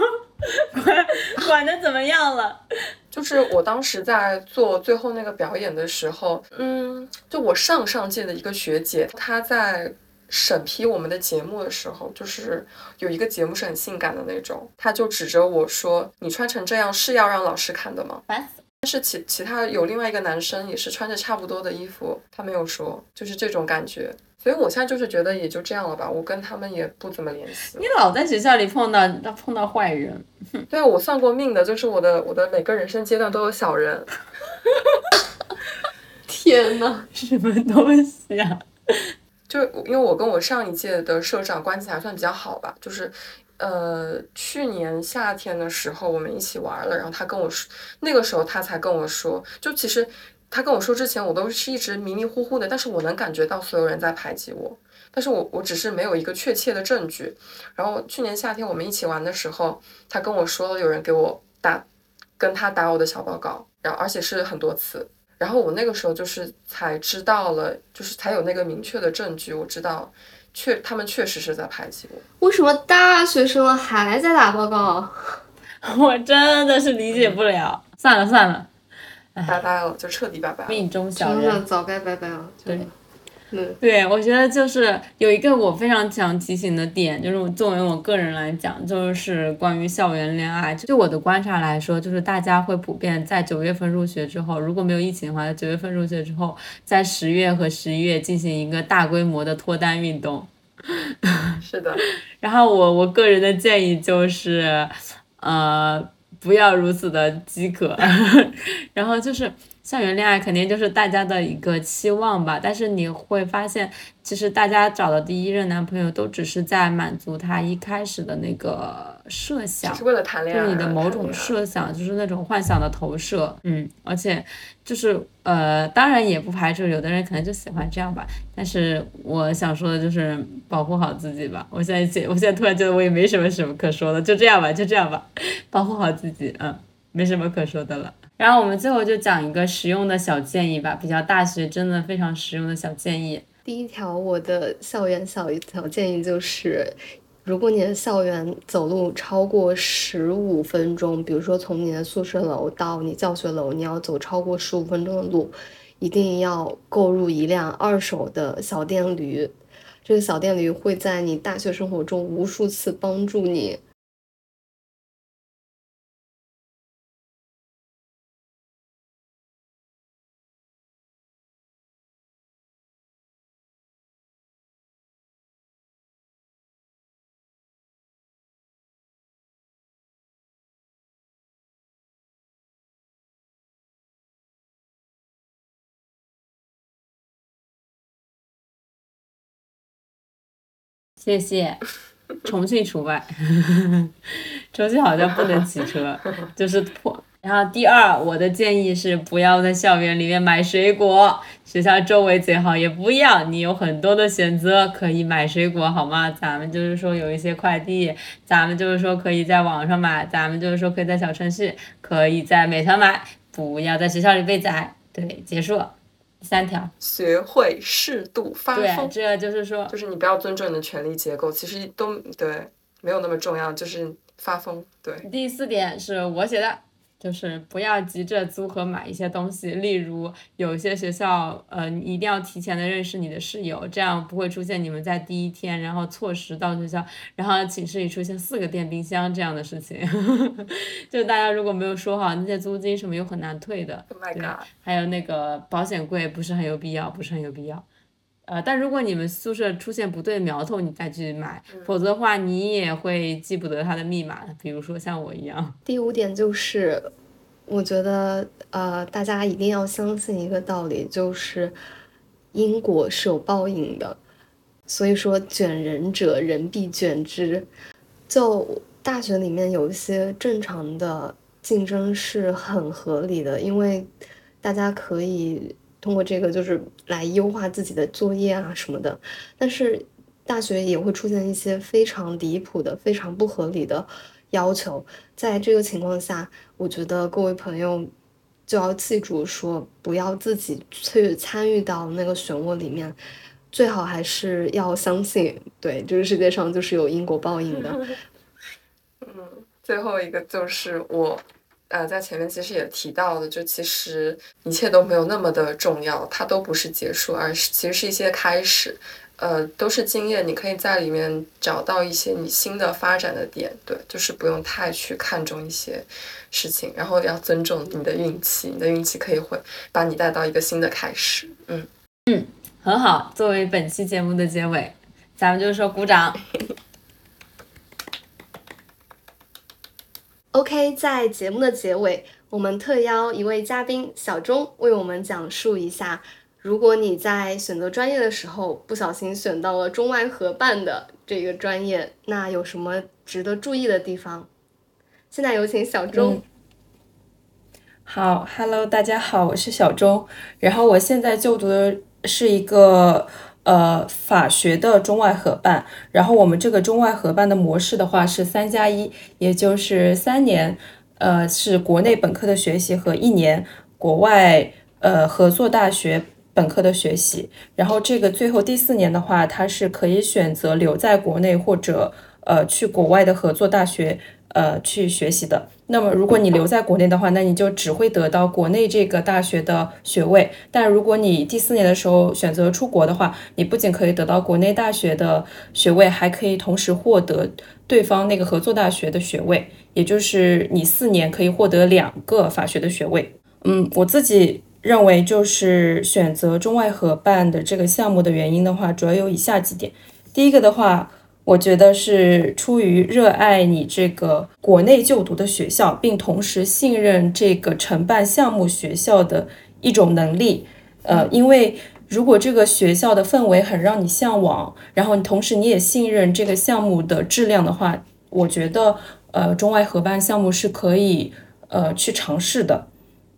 管管的怎么样了。就是我当时在做最后那个表演的时候，嗯，就我上上届的一个学姐，她在审批我们的节目的时候，就是有一个节目是很性感的那种，他就指着我说：“你穿成这样是要让老师看的吗？”烦死！但是其其他有另外一个男生也是穿着差不多的衣服，他没有说，就是这种感觉。所以我现在就是觉得也就这样了吧，我跟他们也不怎么联系你。老在学校里碰到碰到坏人，[LAUGHS] 对啊，我算过命的，就是我的我的每个人生阶段都有小人。[LAUGHS] 天呐，什么东西啊？就因为我跟我上一届的社长关系还算比较好吧，就是，呃，去年夏天的时候我们一起玩了，然后他跟我说，那个时候他才跟我说，就其实他跟我说之前，我都是一直迷迷糊糊的，但是我能感觉到所有人在排挤我，但是我我只是没有一个确切的证据。然后去年夏天我们一起玩的时候，他跟我说了有人给我打，跟他打我的小报告，然后而且是很多次。然后我那个时候就是才知道了，就是才有那个明确的证据，我知道确他们确实是在排挤我。为什么大学生了还在打报告？[LAUGHS] 我真的是理解不了。算了算了，拜拜了，就彻底拜拜了。命中小真的人。早该拜拜了。对对，嗯，对，我觉得就是有一个我非常想提醒的点，就是我作为我个人来讲，就是关于校园恋爱。就我的观察来说，就是大家会普遍在九月份入学之后，如果没有疫情的话，在九月份入学之后，在十月和十一月进行一个大规模的脱单运动。[LAUGHS] 是的，然后我我个人的建议就是，呃，不要如此的饥渴。[LAUGHS] 然后就是校园恋爱肯定就是大家的一个期望吧，但是你会发现，其实大家找的第一任男朋友都只是在满足他一开始的那个设想只。是为了谈恋爱而就是你的某种设想，就是那种幻想的投射，嗯，而且就是呃，当然也不排除有的人可能就喜欢这样吧，但是我想说的就是保护好自己吧。我现在觉，我现在突然觉得我也没什么什么可说的，就这样吧，就这样吧，保护好自己，嗯，没什么可说的了。然后我们最后就讲一个实用的小建议吧，比较大学真的非常实用的小建议。第一条我的校园小小建议就是，如果你的校园走路超过十五分钟，比如说从你的宿舍楼到你教学楼，你要走超过十五分钟的路，一定要购入一辆二手的小电驴。这个小电驴会在你大学生活中无数次帮助你谢谢，重庆除外，[LAUGHS] 重庆好像不能骑车，[LAUGHS] 就是破。然后第二，我的建议是不要在校园里面买水果，学校周围最好也不要。你有很多的选择可以买水果，好吗？咱们就是说有一些快递，咱们就是说可以在网上买，咱们就是说可以在小程序，可以在美团买，不要在学校里被宰。对，结束。第三条，学会适度发对，疯，这就是说，就是你不要尊重你的权力结构，其实都对没有那么重要，就是发疯。对，第四点是我写的，就是不要急着租和买一些东西，例如有些学校，呃，你一定要提前的认识你的室友，这样不会出现你们在第一天然后错时到学校，然后寝室里出现四个电冰箱这样的事情。[LAUGHS] 就大家如果没有说好，那些租金什么又很难退的，Oh 对还有那个保险柜不是很有必要，不是很有必要。呃，但如果你们宿舍出现不对苗头，你再去买，否则的话你也会记不得它的密码。比如说像我一样，第五点就是，我觉得呃，大家一定要相信一个道理，就是因果是有报应的。所以说，卷人者人必卷之。就大学里面有一些正常的竞争是很合理的，因为大家可以通过这个就是来优化自己的作业啊什么的。但是大学也会出现一些非常离谱的、非常不合理的要求。在这个情况下，我觉得各位朋友就要记住说，不要自己去参与到那个漩涡里面，最好还是要相信，对这个世界上就是有因果报应的。[LAUGHS] 嗯最后一个就是我，呃，在前面其实也提到的，就其实一切都没有那么的重要，它都不是结束，而是其实是一些开始，呃，都是经验，你可以在里面找到一些你新的发展的点，对，就是不用太去看重一些事情，然后要尊重你的运气，你的运气可以会把你带到一个新的开始，嗯，很好。作为本期节目的结尾，咱们就是说鼓掌。[LAUGHS] OK，在节目的结尾，我们特邀一位嘉宾小钟为我们讲述一下，如果你在选择专业的时候不小心选到了中外合办的这个专业，那有什么值得注意的地方？现在有请小钟。好，Hello，大家好，我是小钟，然后我现在就读的是一个呃法学的中外合办，然后我们这个中外合办的模式的话是三加一，也就是三年呃是国内本科的学习和一年国外呃合作大学本科的学习，然后这个最后第四年的话，它是可以选择留在国内或者呃去国外的合作大学。呃，去学习的。那么，如果你留在国内的话，那你就只会得到国内这个大学的学位。但如果你第四年的时候选择出国的话，你不仅可以得到国内大学的学位，还可以同时获得对方那个合作大学的学位。也就是你四年可以获得两个法学的学位。嗯，我自己认为，就是选择中外合办的这个项目的原因的话，主要有以下几点。第一个的话。我觉得是出于热爱你这个国内就读的学校，并同时信任这个承办项目学校的一种能力。呃，因为如果这个学校的氛围很让你向往，然后同时你也信任这个项目的质量的话，我觉得呃中外合办项目是可以呃去尝试的。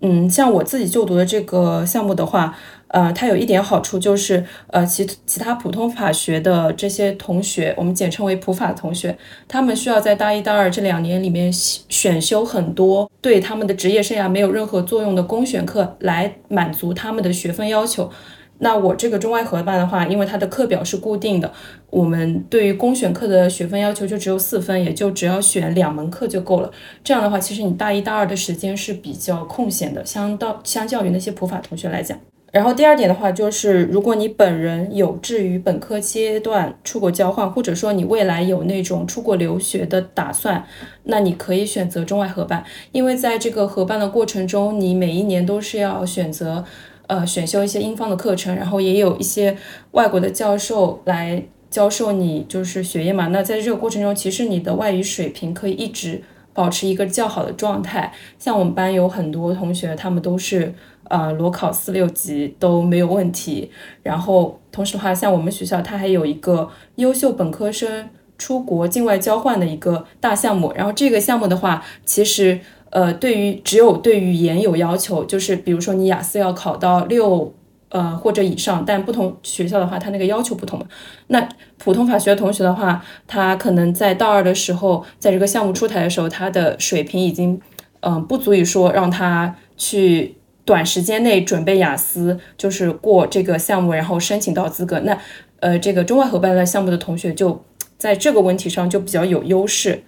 嗯，像我自己就读的这个项目的话。呃，它有一点好处就是，呃，其其他普通法学的这些同学，我们简称为普法同学，他们需要在大一、大二这两年里面选修很多对他们的职业生涯没有任何作用的公选课，来满足他们的学分要求。那我这个中外合办的话，因为它的课表是固定的，我们对于公选课的学分要求就只有四分，也就只要选两门课就够了。这样的话，其实你大一、大二的时间是比较空闲的，相到相较于那些普法同学来讲。然后第二点的话，就是如果你本人有志于本科阶段出国交换，或者说你未来有那种出国留学的打算，那你可以选择中外合办，因为在这个合办的过程中，你每一年都是要选择，呃，选修一些英方的课程，然后也有一些外国的教授来教授你就是学业嘛。那在这个过程中，其实你的外语水平可以一直保持一个较好的状态。像我们班有很多同学，他们都是。呃，裸考四六级都没有问题。然后，同时的话，像我们学校，它还有一个优秀本科生出国境外交换的一个大项目。然后，这个项目的话，其实呃，对于只有对语言有要求，就是比如说你雅思要考到六呃或者以上，但不同学校的话，它那个要求不同那普通法学同学的话，他可能在大二的时候，在这个项目出台的时候，他的水平已经嗯不足以说让他去。短时间内准备雅思，就是过这个项目，然后申请到资格。那，呃，这个中外合办的项目的同学就在这个问题上就比较有优势。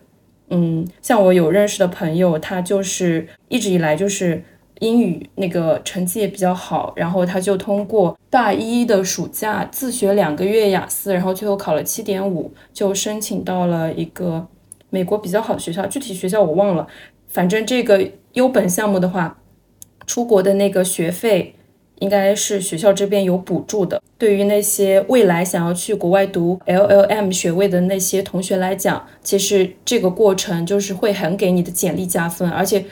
嗯，像我有认识的朋友，他就是一直以来就是英语那个成绩也比较好，然后他就通过大一的暑假自学两个月雅思，然后最后考了七点五，就申请到了一个美国比较好的学校，具体学校我忘了。反正这个优本项目的话。出国的那个学费应该是学校这边有补助的。对于那些未来想要去国外读 LLM 学位的那些同学来讲，其实这个过程就是会很给你的简历加分。而且，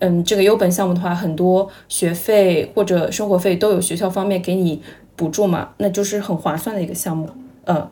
嗯，这个优本项目的话，很多学费或者生活费都有学校方面给你补助嘛，那就是很划算的一个项目。嗯，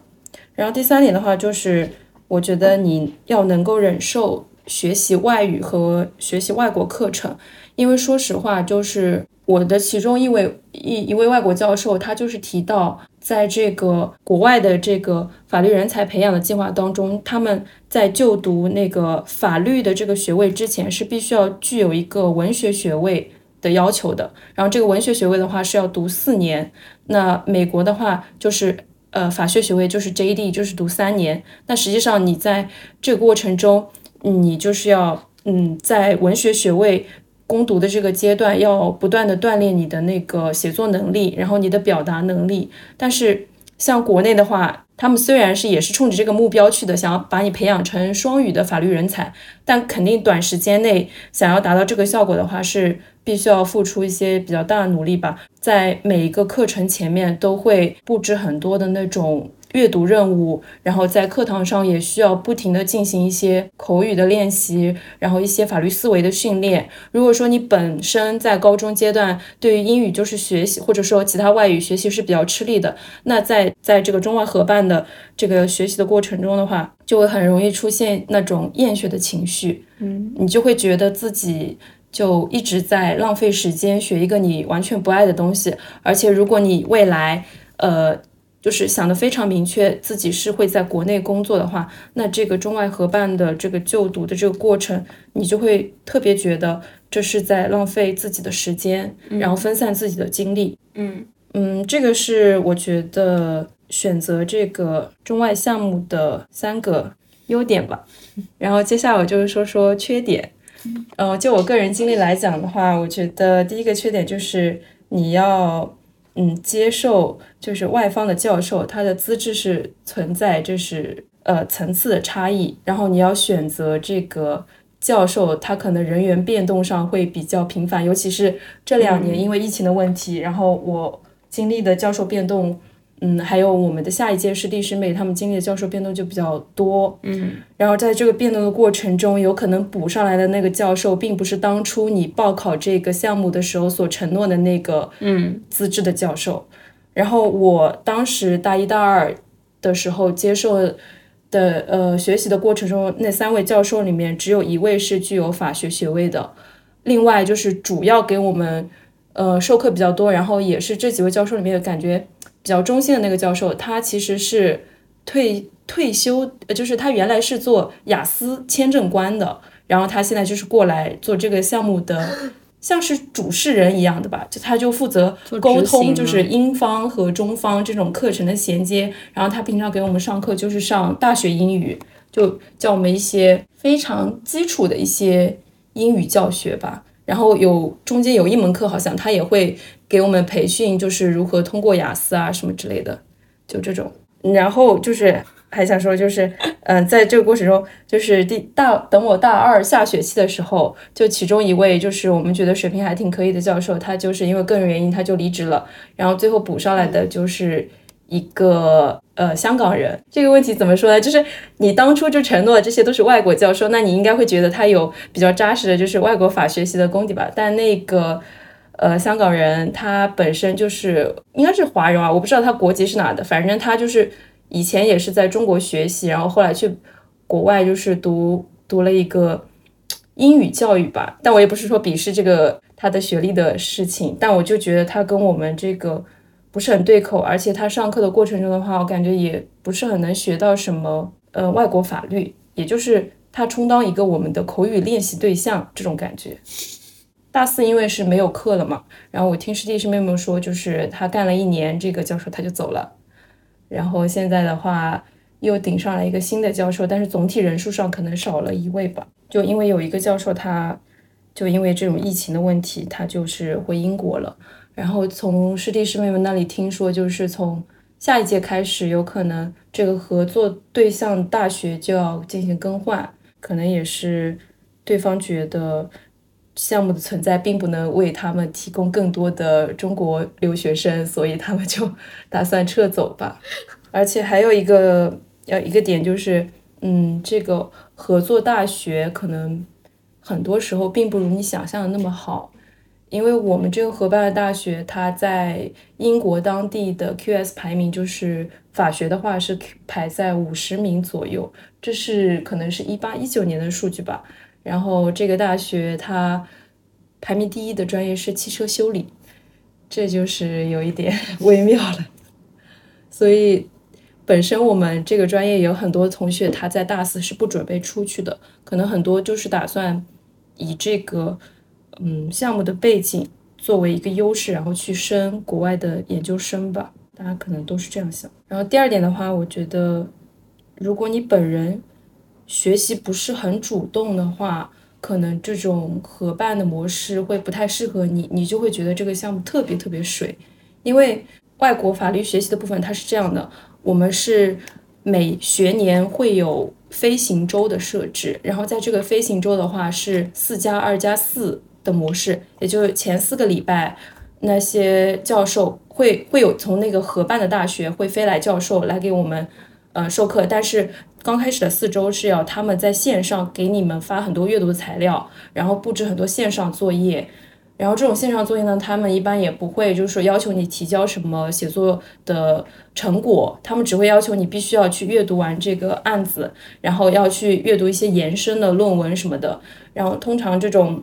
然后第三点的话，就是我觉得你要能够忍受学习外语和学习外国课程。因为说实话，就是我的其中一位一一位外国教授，他就是提到，在这个国外的这个法律人才培养的计划当中，他们在就读那个法律的这个学位之前，是必须要具有一个文学学位的要求的。然后这个文学学位的话是要读四年，那美国的话就是呃法学学位就是 JD 就是读三年。那实际上你在这个过程中，你就是要嗯在文学学位。攻读的这个阶段要不断的锻炼你的那个写作能力，然后你的表达能力。但是像国内的话，他们虽然是也是冲着这个目标去的，想要把你培养成双语的法律人才，但肯定短时间内想要达到这个效果的话，是必须要付出一些比较大的努力吧。在每一个课程前面都会布置很多的那种。阅读任务，然后在课堂上也需要不停的进行一些口语的练习，然后一些法律思维的训练。如果说你本身在高中阶段对于英语就是学习，或者说其他外语学习是比较吃力的，那在在这个中外合办的这个学习的过程中的话，就会很容易出现那种厌学的情绪。嗯，你就会觉得自己就一直在浪费时间学一个你完全不爱的东西，而且如果你未来呃就是想的非常明确，自己是会在国内工作的话，那这个中外合办的这个就读的这个过程，你就会特别觉得这是在浪费自己的时间，然后分散自己的精力。嗯嗯，这个是我觉得选择这个中外项目的三个优点吧。[LAUGHS] 然后接下来我就是说说缺点。呃，就我个人经历来讲的话，我觉得第一个缺点就是你要嗯接受，就是外方的教授他的资质是存在就是呃层次的差异，然后你要选择这个教授，他可能人员变动上会比较频繁，尤其是这两年因为疫情的问题，然后我经历的教授变动。嗯，还有我们的下一届师弟师妹，他们经历的教授变动就比较多。嗯，然后在这个变动的过程中，有可能补上来的那个教授，并不是当初你报考这个项目的时候所承诺的那个嗯资质的教授。然后我当时大一大二的时候接受的呃学习的过程中，那三位教授里面只有一位是具有法学学位的，另外就是主要给我们呃授课比较多，然后也是这几位教授里面的感觉。比较中心的那个教授，他其实是退退休，呃，就是他原来是做雅思签证官的，然后他现在就是过来做这个项目的，[GASPS] 像是主事人一样的吧，就他就负责沟通，就是英方和中方这种课程的衔接，然后他平常给我们上课就是上大学英语，就教我们一些非常基础的一些英语教学吧。然后有中间有一门课，好像他也会给我们培训，就是如何通过雅思啊什么之类的，就这种。然后就是还想说，就是嗯，在这个过程中，就是第大等我大二下学期的时候，就其中一位就是我们觉得水平还挺可以的教授，他就是因为个人原因他就离职了，然后最后补上来的就是。一个呃香港人，这个问题怎么说呢？就是你当初就承诺这些都是外国教授，那你应该会觉得他有比较扎实的，就是外国法学习的功底吧。但那个呃香港人他本身就是应该是华人啊，我不知道他国籍是哪的，反正他就是以前也是在中国学习，然后后来去国外就是读读了一个英语教育吧。但我也不是说鄙视这个他的学历的事情，但我就觉得他跟我们这个。不是很对口，而且他上课的过程中的话，我感觉也不是很能学到什么呃外国法律，也就是他充当一个我们的口语练习对象这种感觉。大四因为是没有课了嘛，然后我听师弟师妹们说，就是他干了一年这个教授他就走了，然后现在的话又顶上来一个新的教授，但是总体人数上可能少了一位吧，就因为有一个教授他就因为这种疫情的问题，他就是回英国了。然后从师弟师妹们那里听说，就是从下一届开始，有可能这个合作对象大学就要进行更换，可能也是对方觉得项目的存在并不能为他们提供更多的中国留学生，所以他们就 [LAUGHS] 打算撤走吧。而且还有一个要一个点就是，嗯，这个合作大学可能很多时候并不如你想象的那么好。因为我们这个合办的大学，它在英国当地的 QS 排名，就是法学的话是排在五十名左右，这是可能是一八一九年的数据吧。然后这个大学它排名第一的专业是汽车修理，这就是有一点 [LAUGHS] 微妙了。所以本身我们这个专业有很多同学他在大四是不准备出去的，可能很多就是打算以这个。嗯，项目的背景作为一个优势，然后去升国外的研究生吧。大家可能都是这样想。然后第二点的话，我觉得，如果你本人学习不是很主动的话，可能这种合办的模式会不太适合你，你就会觉得这个项目特别特别水。因为外国法律学习的部分它是这样的，我们是每学年会有飞行周的设置，然后在这个飞行周的话是四加二加四。的模式，也就是前四个礼拜，那些教授会会有从那个合办的大学会飞来教授来给我们，呃，授课。但是刚开始的四周是要他们在线上给你们发很多阅读的材料，然后布置很多线上作业。然后这种线上作业呢，他们一般也不会就是说要求你提交什么写作的成果，他们只会要求你必须要去阅读完这个案子，然后要去阅读一些延伸的论文什么的。然后通常这种。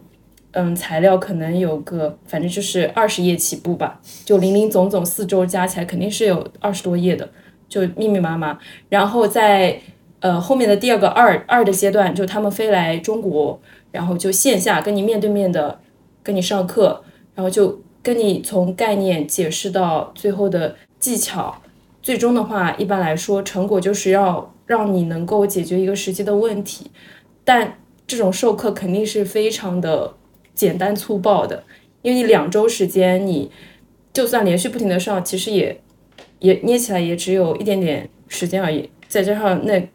嗯，材料可能有个，反正就是二十页起步吧，就零零总总四周加起来肯定是有二十多页的，就密密麻麻。然后在呃后面的第二个二二的阶段，就他们飞来中国，然后就线下跟你面对面的跟你上课，然后就跟你从概念解释到最后的技巧，最终的话，一般来说成果就是要让你能够解决一个实际的问题，但这种授课肯定是非常的。简单粗暴的，因为你两周时间，你就算连续不停的上，其实也也捏起来也只有一点点时间而已。再加上那，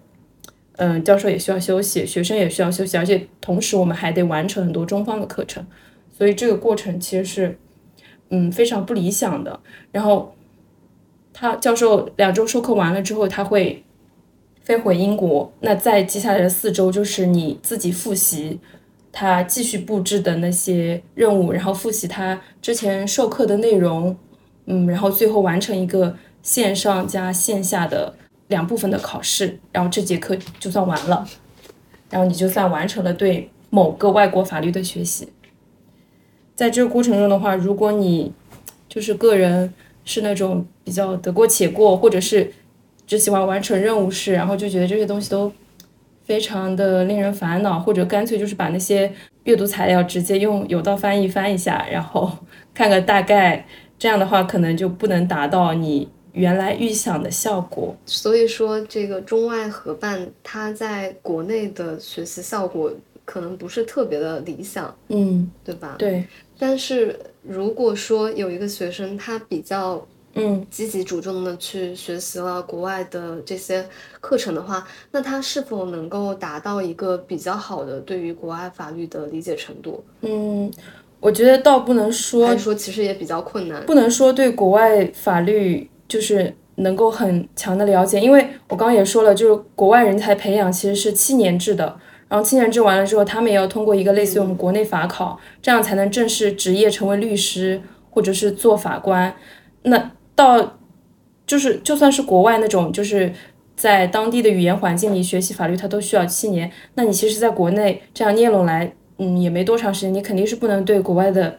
嗯，教授也需要休息，学生也需要休息，而且同时我们还得完成很多中方的课程，所以这个过程其实是，嗯，非常不理想的。然后他教授两周授课完了之后，他会飞回英国，那在接下来的四周就是你自己复习。他继续布置的那些任务，然后复习他之前授课的内容，嗯，然后最后完成一个线上加线下的两部分的考试，然后这节课就算完了，然后你就算完成了对某个外国法律的学习。在这个过程中的话，如果你就是个人是那种比较得过且过，或者是只喜欢完成任务式，然后就觉得这些东西都。非常的令人烦恼，或者干脆就是把那些阅读材料直接用有道翻译翻一下，然后 [LAUGHS] 看个大概，这样的话可能就不能达到你原来预想的效果。所以说，这个中外合办，它在国内的学习效果可能不是特别的理想，嗯，对吧？对。但是如果说有一个学生，他比较。嗯，积极主动的去学习了国外的这些课程的话，那他是否能够达到一个比较好的对于国外法律的理解程度？嗯，我觉得倒不能说，还是说其实也比较困难。不能说对国外法律就是能够很强的了解，因为我刚刚也说了，就是国外人才培养其实是七年制的，然后七年制完了之后，他们也要通过一个类似于我们国内法考，这样才能正式职业成为律师或者是做法官。那到，就是就算是国外那种，就是在当地的语言环境里学习法律，它都需要七年。那你其实在国内这样捏拢来，嗯，也没多长时间，你肯定是不能对国外的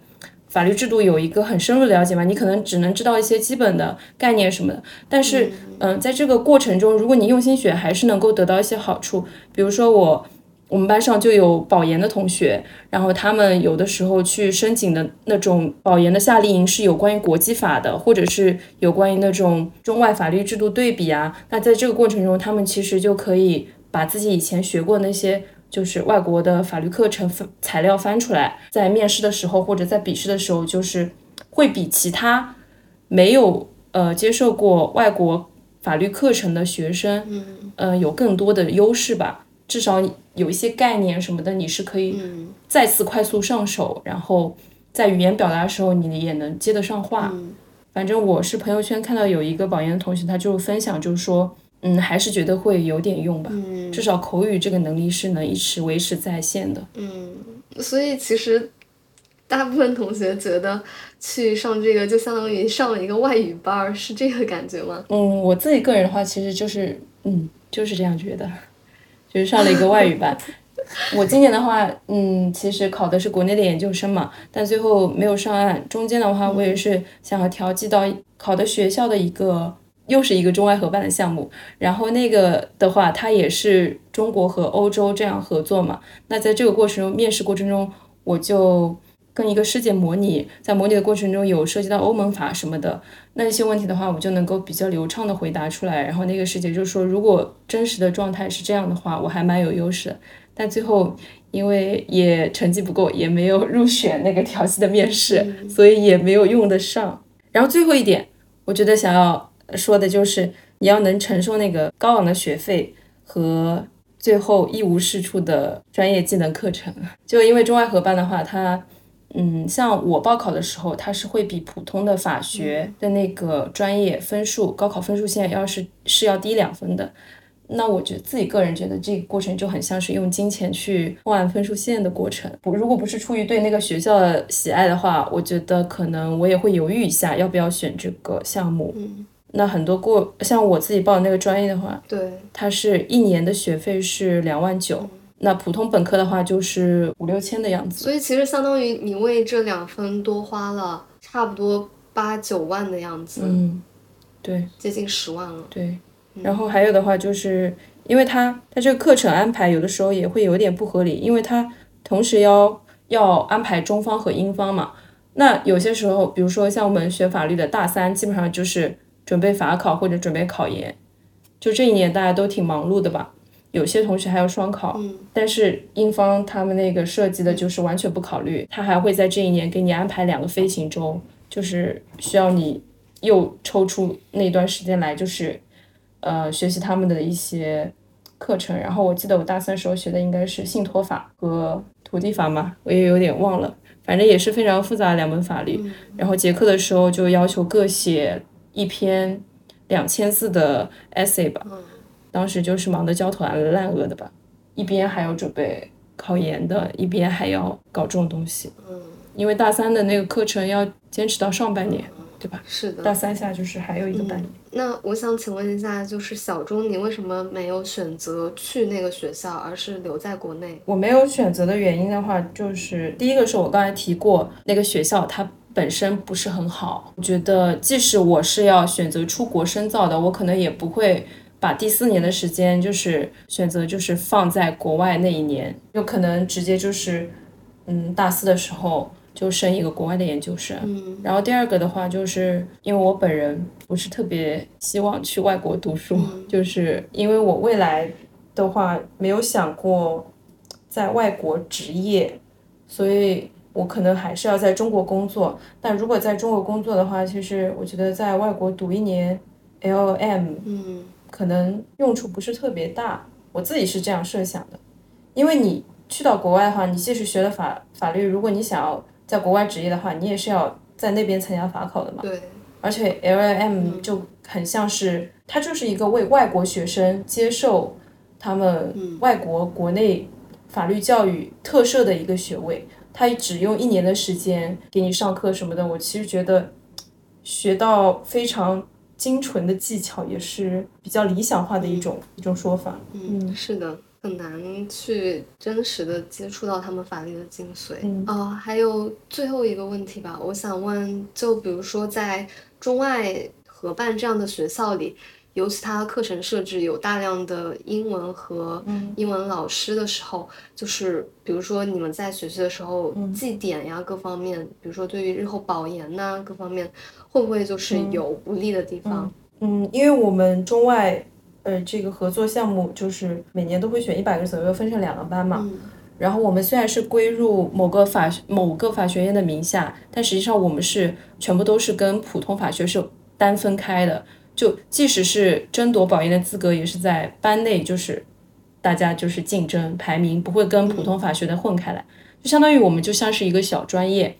法律制度有一个很深入的了解嘛。你可能只能知道一些基本的概念什么的。但是，嗯，在这个过程中，如果你用心学，还是能够得到一些好处。比如说我。我们班上就有保研的同学，然后他们有的时候去申请的那种保研的夏令营是有关于国际法的，或者是有关于那种中外法律制度对比啊。那在这个过程中，他们其实就可以把自己以前学过那些就是外国的法律课程材料翻出来，在面试的时候或者在笔试的时候，就是会比其他没有呃接受过外国法律课程的学生，嗯，呃有更多的优势吧。至少有一些概念什么的，你是可以再次快速上手，然后在语言表达的时候，你也能接得上话。反正我是朋友圈看到有一个保研的同学，他就分享，就是说，嗯，还是觉得会有点用吧。至少口语这个能力是能一直维持在线的。嗯，所以其实大部分同学觉得去上这个就相当于上了一个外语班，是这个感觉吗？嗯，我自己个人的话，其实就是，嗯，就是这样觉得。就是上了一个外语班，我今年的话，嗯，其实考的是国内的研究生嘛，但最后没有上岸。中间的话，我也是想要调剂到考的学校的一个，又是一个中外合办的项目。然后那个的话，它也是中国和欧洲这样合作嘛。那在这个过程中，面试过程中，我就。跟一个世界模拟，在模拟的过程中有涉及到欧盟法什么的那些问题的话，我就能够比较流畅的回答出来。然后那个师姐就说，如果真实的状态是这样的话，我还蛮有优势的。但最后因为也成绩不够，也没有入选那个调剂的面试，[LAUGHS] 所以也没有用得上。然后最后一点，我觉得想要说的就是你要能承受那个高昂的学费和最后一无是处的专业技能课程。就因为中外合办的话，它嗯，像我报考的时候，它是会比普通的法学的那个专业分数，高考分数线要是是要低两分的。那我觉得自己个人觉得这个过程就很像是用金钱去换分数线的过程。不，如果不是出于对那个学校的喜爱的话，我觉得可能我也会犹豫一下要不要选这个项目。嗯，那很多过像我自己报的那个专业的话，对，它是一年的学费是两万九，那普通本科的话就是五六千的样子。所以其实相当于你为这两分多花了差不多八九万的样子，嗯，对接近十万了。对。然后还有的话就是，因为它它这个课程安排有的时候也会有点不合理，因为它同时要要安排中方和英方嘛。那有些时候，比如说像我们学法律的大三，基本上就是准备法考或者准备考研，就这一年大家都挺忙碌的吧。有些同学还要双考，但是英方他们那个设计的就是完全不考虑，他还会在这一年给你安排两个飞行周，就是需要你又抽出那段时间来，就是呃学习他们的一些课程。然后我记得我大三时候学的应该是信托法和土地法嘛，我也有点忘了，反正也是非常复杂的两门法律。然后结课的时候就要求各写一篇两千字的 essay 吧。当时就是忙得焦头烂额的吧，一边还要准备考研的，一边还要搞这种东西。嗯，因为大三的那个课程要坚持到上半年，对吧？是的。大三下就是还有一个半年。那我想请问一下，就是小钟，你为什么没有选择去那个学校，而是留在国内？我没有选择的原因的话，就是第一个是我刚才提过，那个学校它本身不是很好。我觉得即使我是要选择出国深造的，我可能也不会。把第四年的时间就是选择就是放在国外那一年，有可能直接就是，嗯，大四的时候就升一个国外的研究生。嗯，然后第二个的话，就是因为我本人不是特别希望去外国读书，就是因为我未来的话没有想过在外国职业，所以我可能还是要在中国工作。但如果在中国工作的话，其实我觉得在外国读一年 LM，嗯。可能用处不是特别大，我自己是这样设想的，因为你去到国外的话，你即使学了法法律，如果你想要在国外执业的话，你也是要在那边参加法考的嘛。对。而且 LLM 就很像是，它就是一个为外国学生接受他们外国国内法律教育特设的一个学位，它只用一年的时间给你上课什么的，我其实觉得学到非常。精纯的技巧也是比较理想化的一种、一种说法。嗯，是的，很难去真实的接触到他们法律的精髓。嗯，哦，还有最后一个问题吧，我想问，就比如说在中外合办这样的学校里，尤其它的课程设置有大量的英文和英文老师的时候，就是比如说你们在学习的时候绩点呀，各方面，比如说对于日后保研呐各方面。会不会就是有不利的地方？嗯，因为我们中外呃这个合作项目就是每年都会选一百个左右，分成两个班嘛。然后我们虽然是归入某个法某个法学院的名下，但实际上我们是全部都是跟普通法学是单分开的。就即使是争夺保研的资格，也是在班内就是大家就是竞争排名，不会跟普通法学的混开来。就相当于我们就像是一个小专业，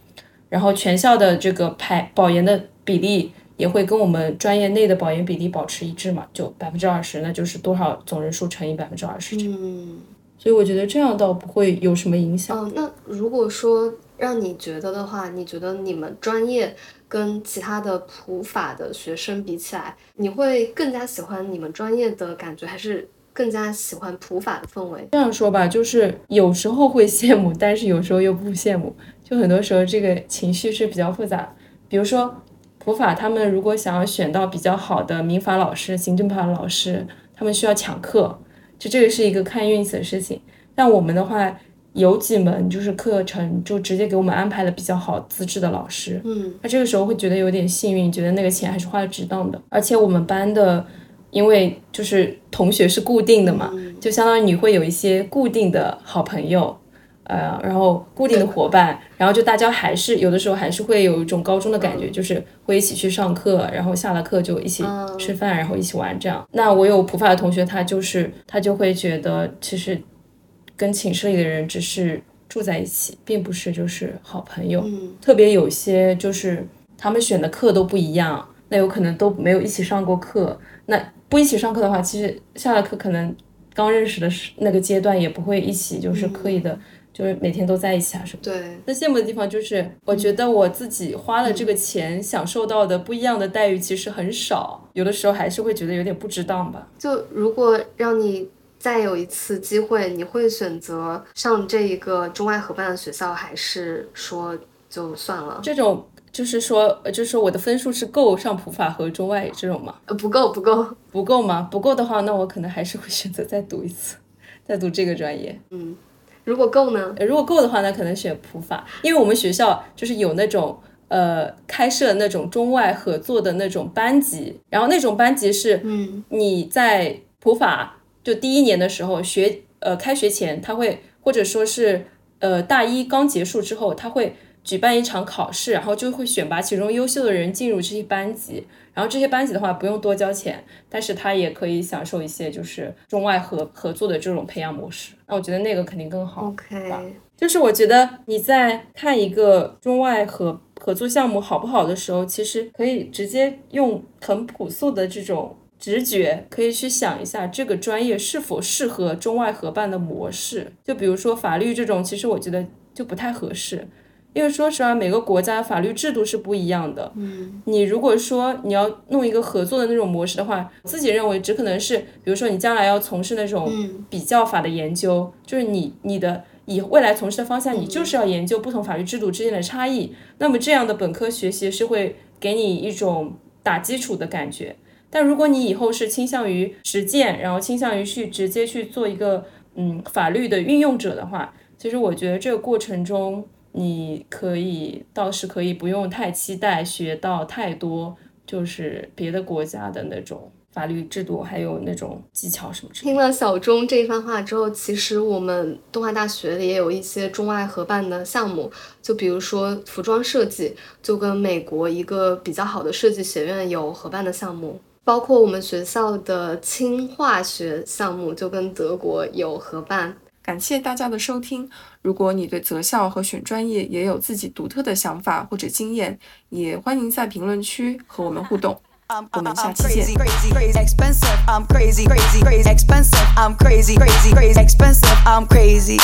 然后全校的这个排保研的。比例也会跟我们专业内的保研比例保持一致嘛，就百分之二十，那就是多少总人数乘以百分之二十。嗯，所以我觉得这样倒不会有什么影响。嗯，那如果说让你觉得的话，你觉得你们专业跟其他的普法的学生比起来，你会更加喜欢你们专业的感觉，还是更加喜欢普法的氛围？这样说吧，就是有时候会羡慕，但是有时候又不羡慕，就很多时候这个情绪是比较复杂。比如说。普法他们如果想要选到比较好的民法老师、行政法老师，他们需要抢课，就这个是一个看运气的事情。但我们的话，有几门就是课程就直接给我们安排了比较好资质的老师，嗯，那这个时候会觉得有点幸运，觉得那个钱还是花的值当的。而且我们班的，因为就是同学是固定的嘛，就相当于你会有一些固定的好朋友。呃，然后固定的伙伴，然后就大家还是有的时候还是会有一种高中的感觉，就是会一起去上课，然后下了课就一起吃饭，然后一起玩这样。那我有普法的同学，他就是他就会觉得，其实跟寝室里的人只是住在一起，并不是就是好朋友。特别有些就是他们选的课都不一样，那有可能都没有一起上过课。那不一起上课的话，其实下了课可能刚认识的是那个阶段也不会一起，就是刻意的。就是每天都在一起啊什么？对。那羡慕的地方就是，我觉得我自己花了这个钱，享受到的不一样的待遇其实很少，有的时候还是会觉得有点不值当吧。就如果让你再有一次机会，你会选择上这一个中外合办的学校，还是说就算了？这种就是说，呃就是说我的分数是够上普法和中外这种吗？呃，不够，不够。不够吗？不够的话，那我可能还是会选择再读一次，再读这个专业。嗯，如果够呢？呃如果够的话，那可能选普法，因为我们学校就是有那种呃开设那种中外合作的那种班级，然后那种班级是嗯你在普法就第一年的时候学呃开学前，他会或者说是呃大一刚结束之后，他会举办一场考试，然后就会选拔其中优秀的人进入这些班级。然后这些班级的话不用多交钱，但是他也可以享受一些就是中外合合作的这种培养模式。那我觉得那个肯定更好。，OK，就是我觉得你在看一个中外合合作项目好不好的时候，其实可以直接用很朴素的这种直觉，可以去想一下这个专业是否适合中外合办的模式。就比如说法律这种，其实我觉得就不太合适。因为说实话，每个国家法律制度是不一样的。嗯，你如果说你要弄一个合作的那种模式的话，自己认为只可能是，比如说你将来要从事那种比较法的研究，就是你你的以未来从事的方向，你就是要研究不同法律制度之间的差异。那么这样的本科学习是会给你一种打基础的感觉。但如果你以后是倾向于实践，然后倾向于去直接去做一个嗯法律的运用者的话，其实我觉得这个过程中，你可以倒是可以不用太期待学到太多，就是别的国家的那种法律制度，还有那种技巧什么的。听了小钟这一番话之后，其实我们东华大学里也有一些中外合办的项目，就比如说服装设计，就跟美国一个比较好的设计学院有合办的项目，包括我们学校的氢化学项目就跟德国有合办。感谢大家的收听。如果你对择校和选专业也有自己独特的想法或者经验，也欢迎在评论区和我们互动。我们下期见 I'm crazy.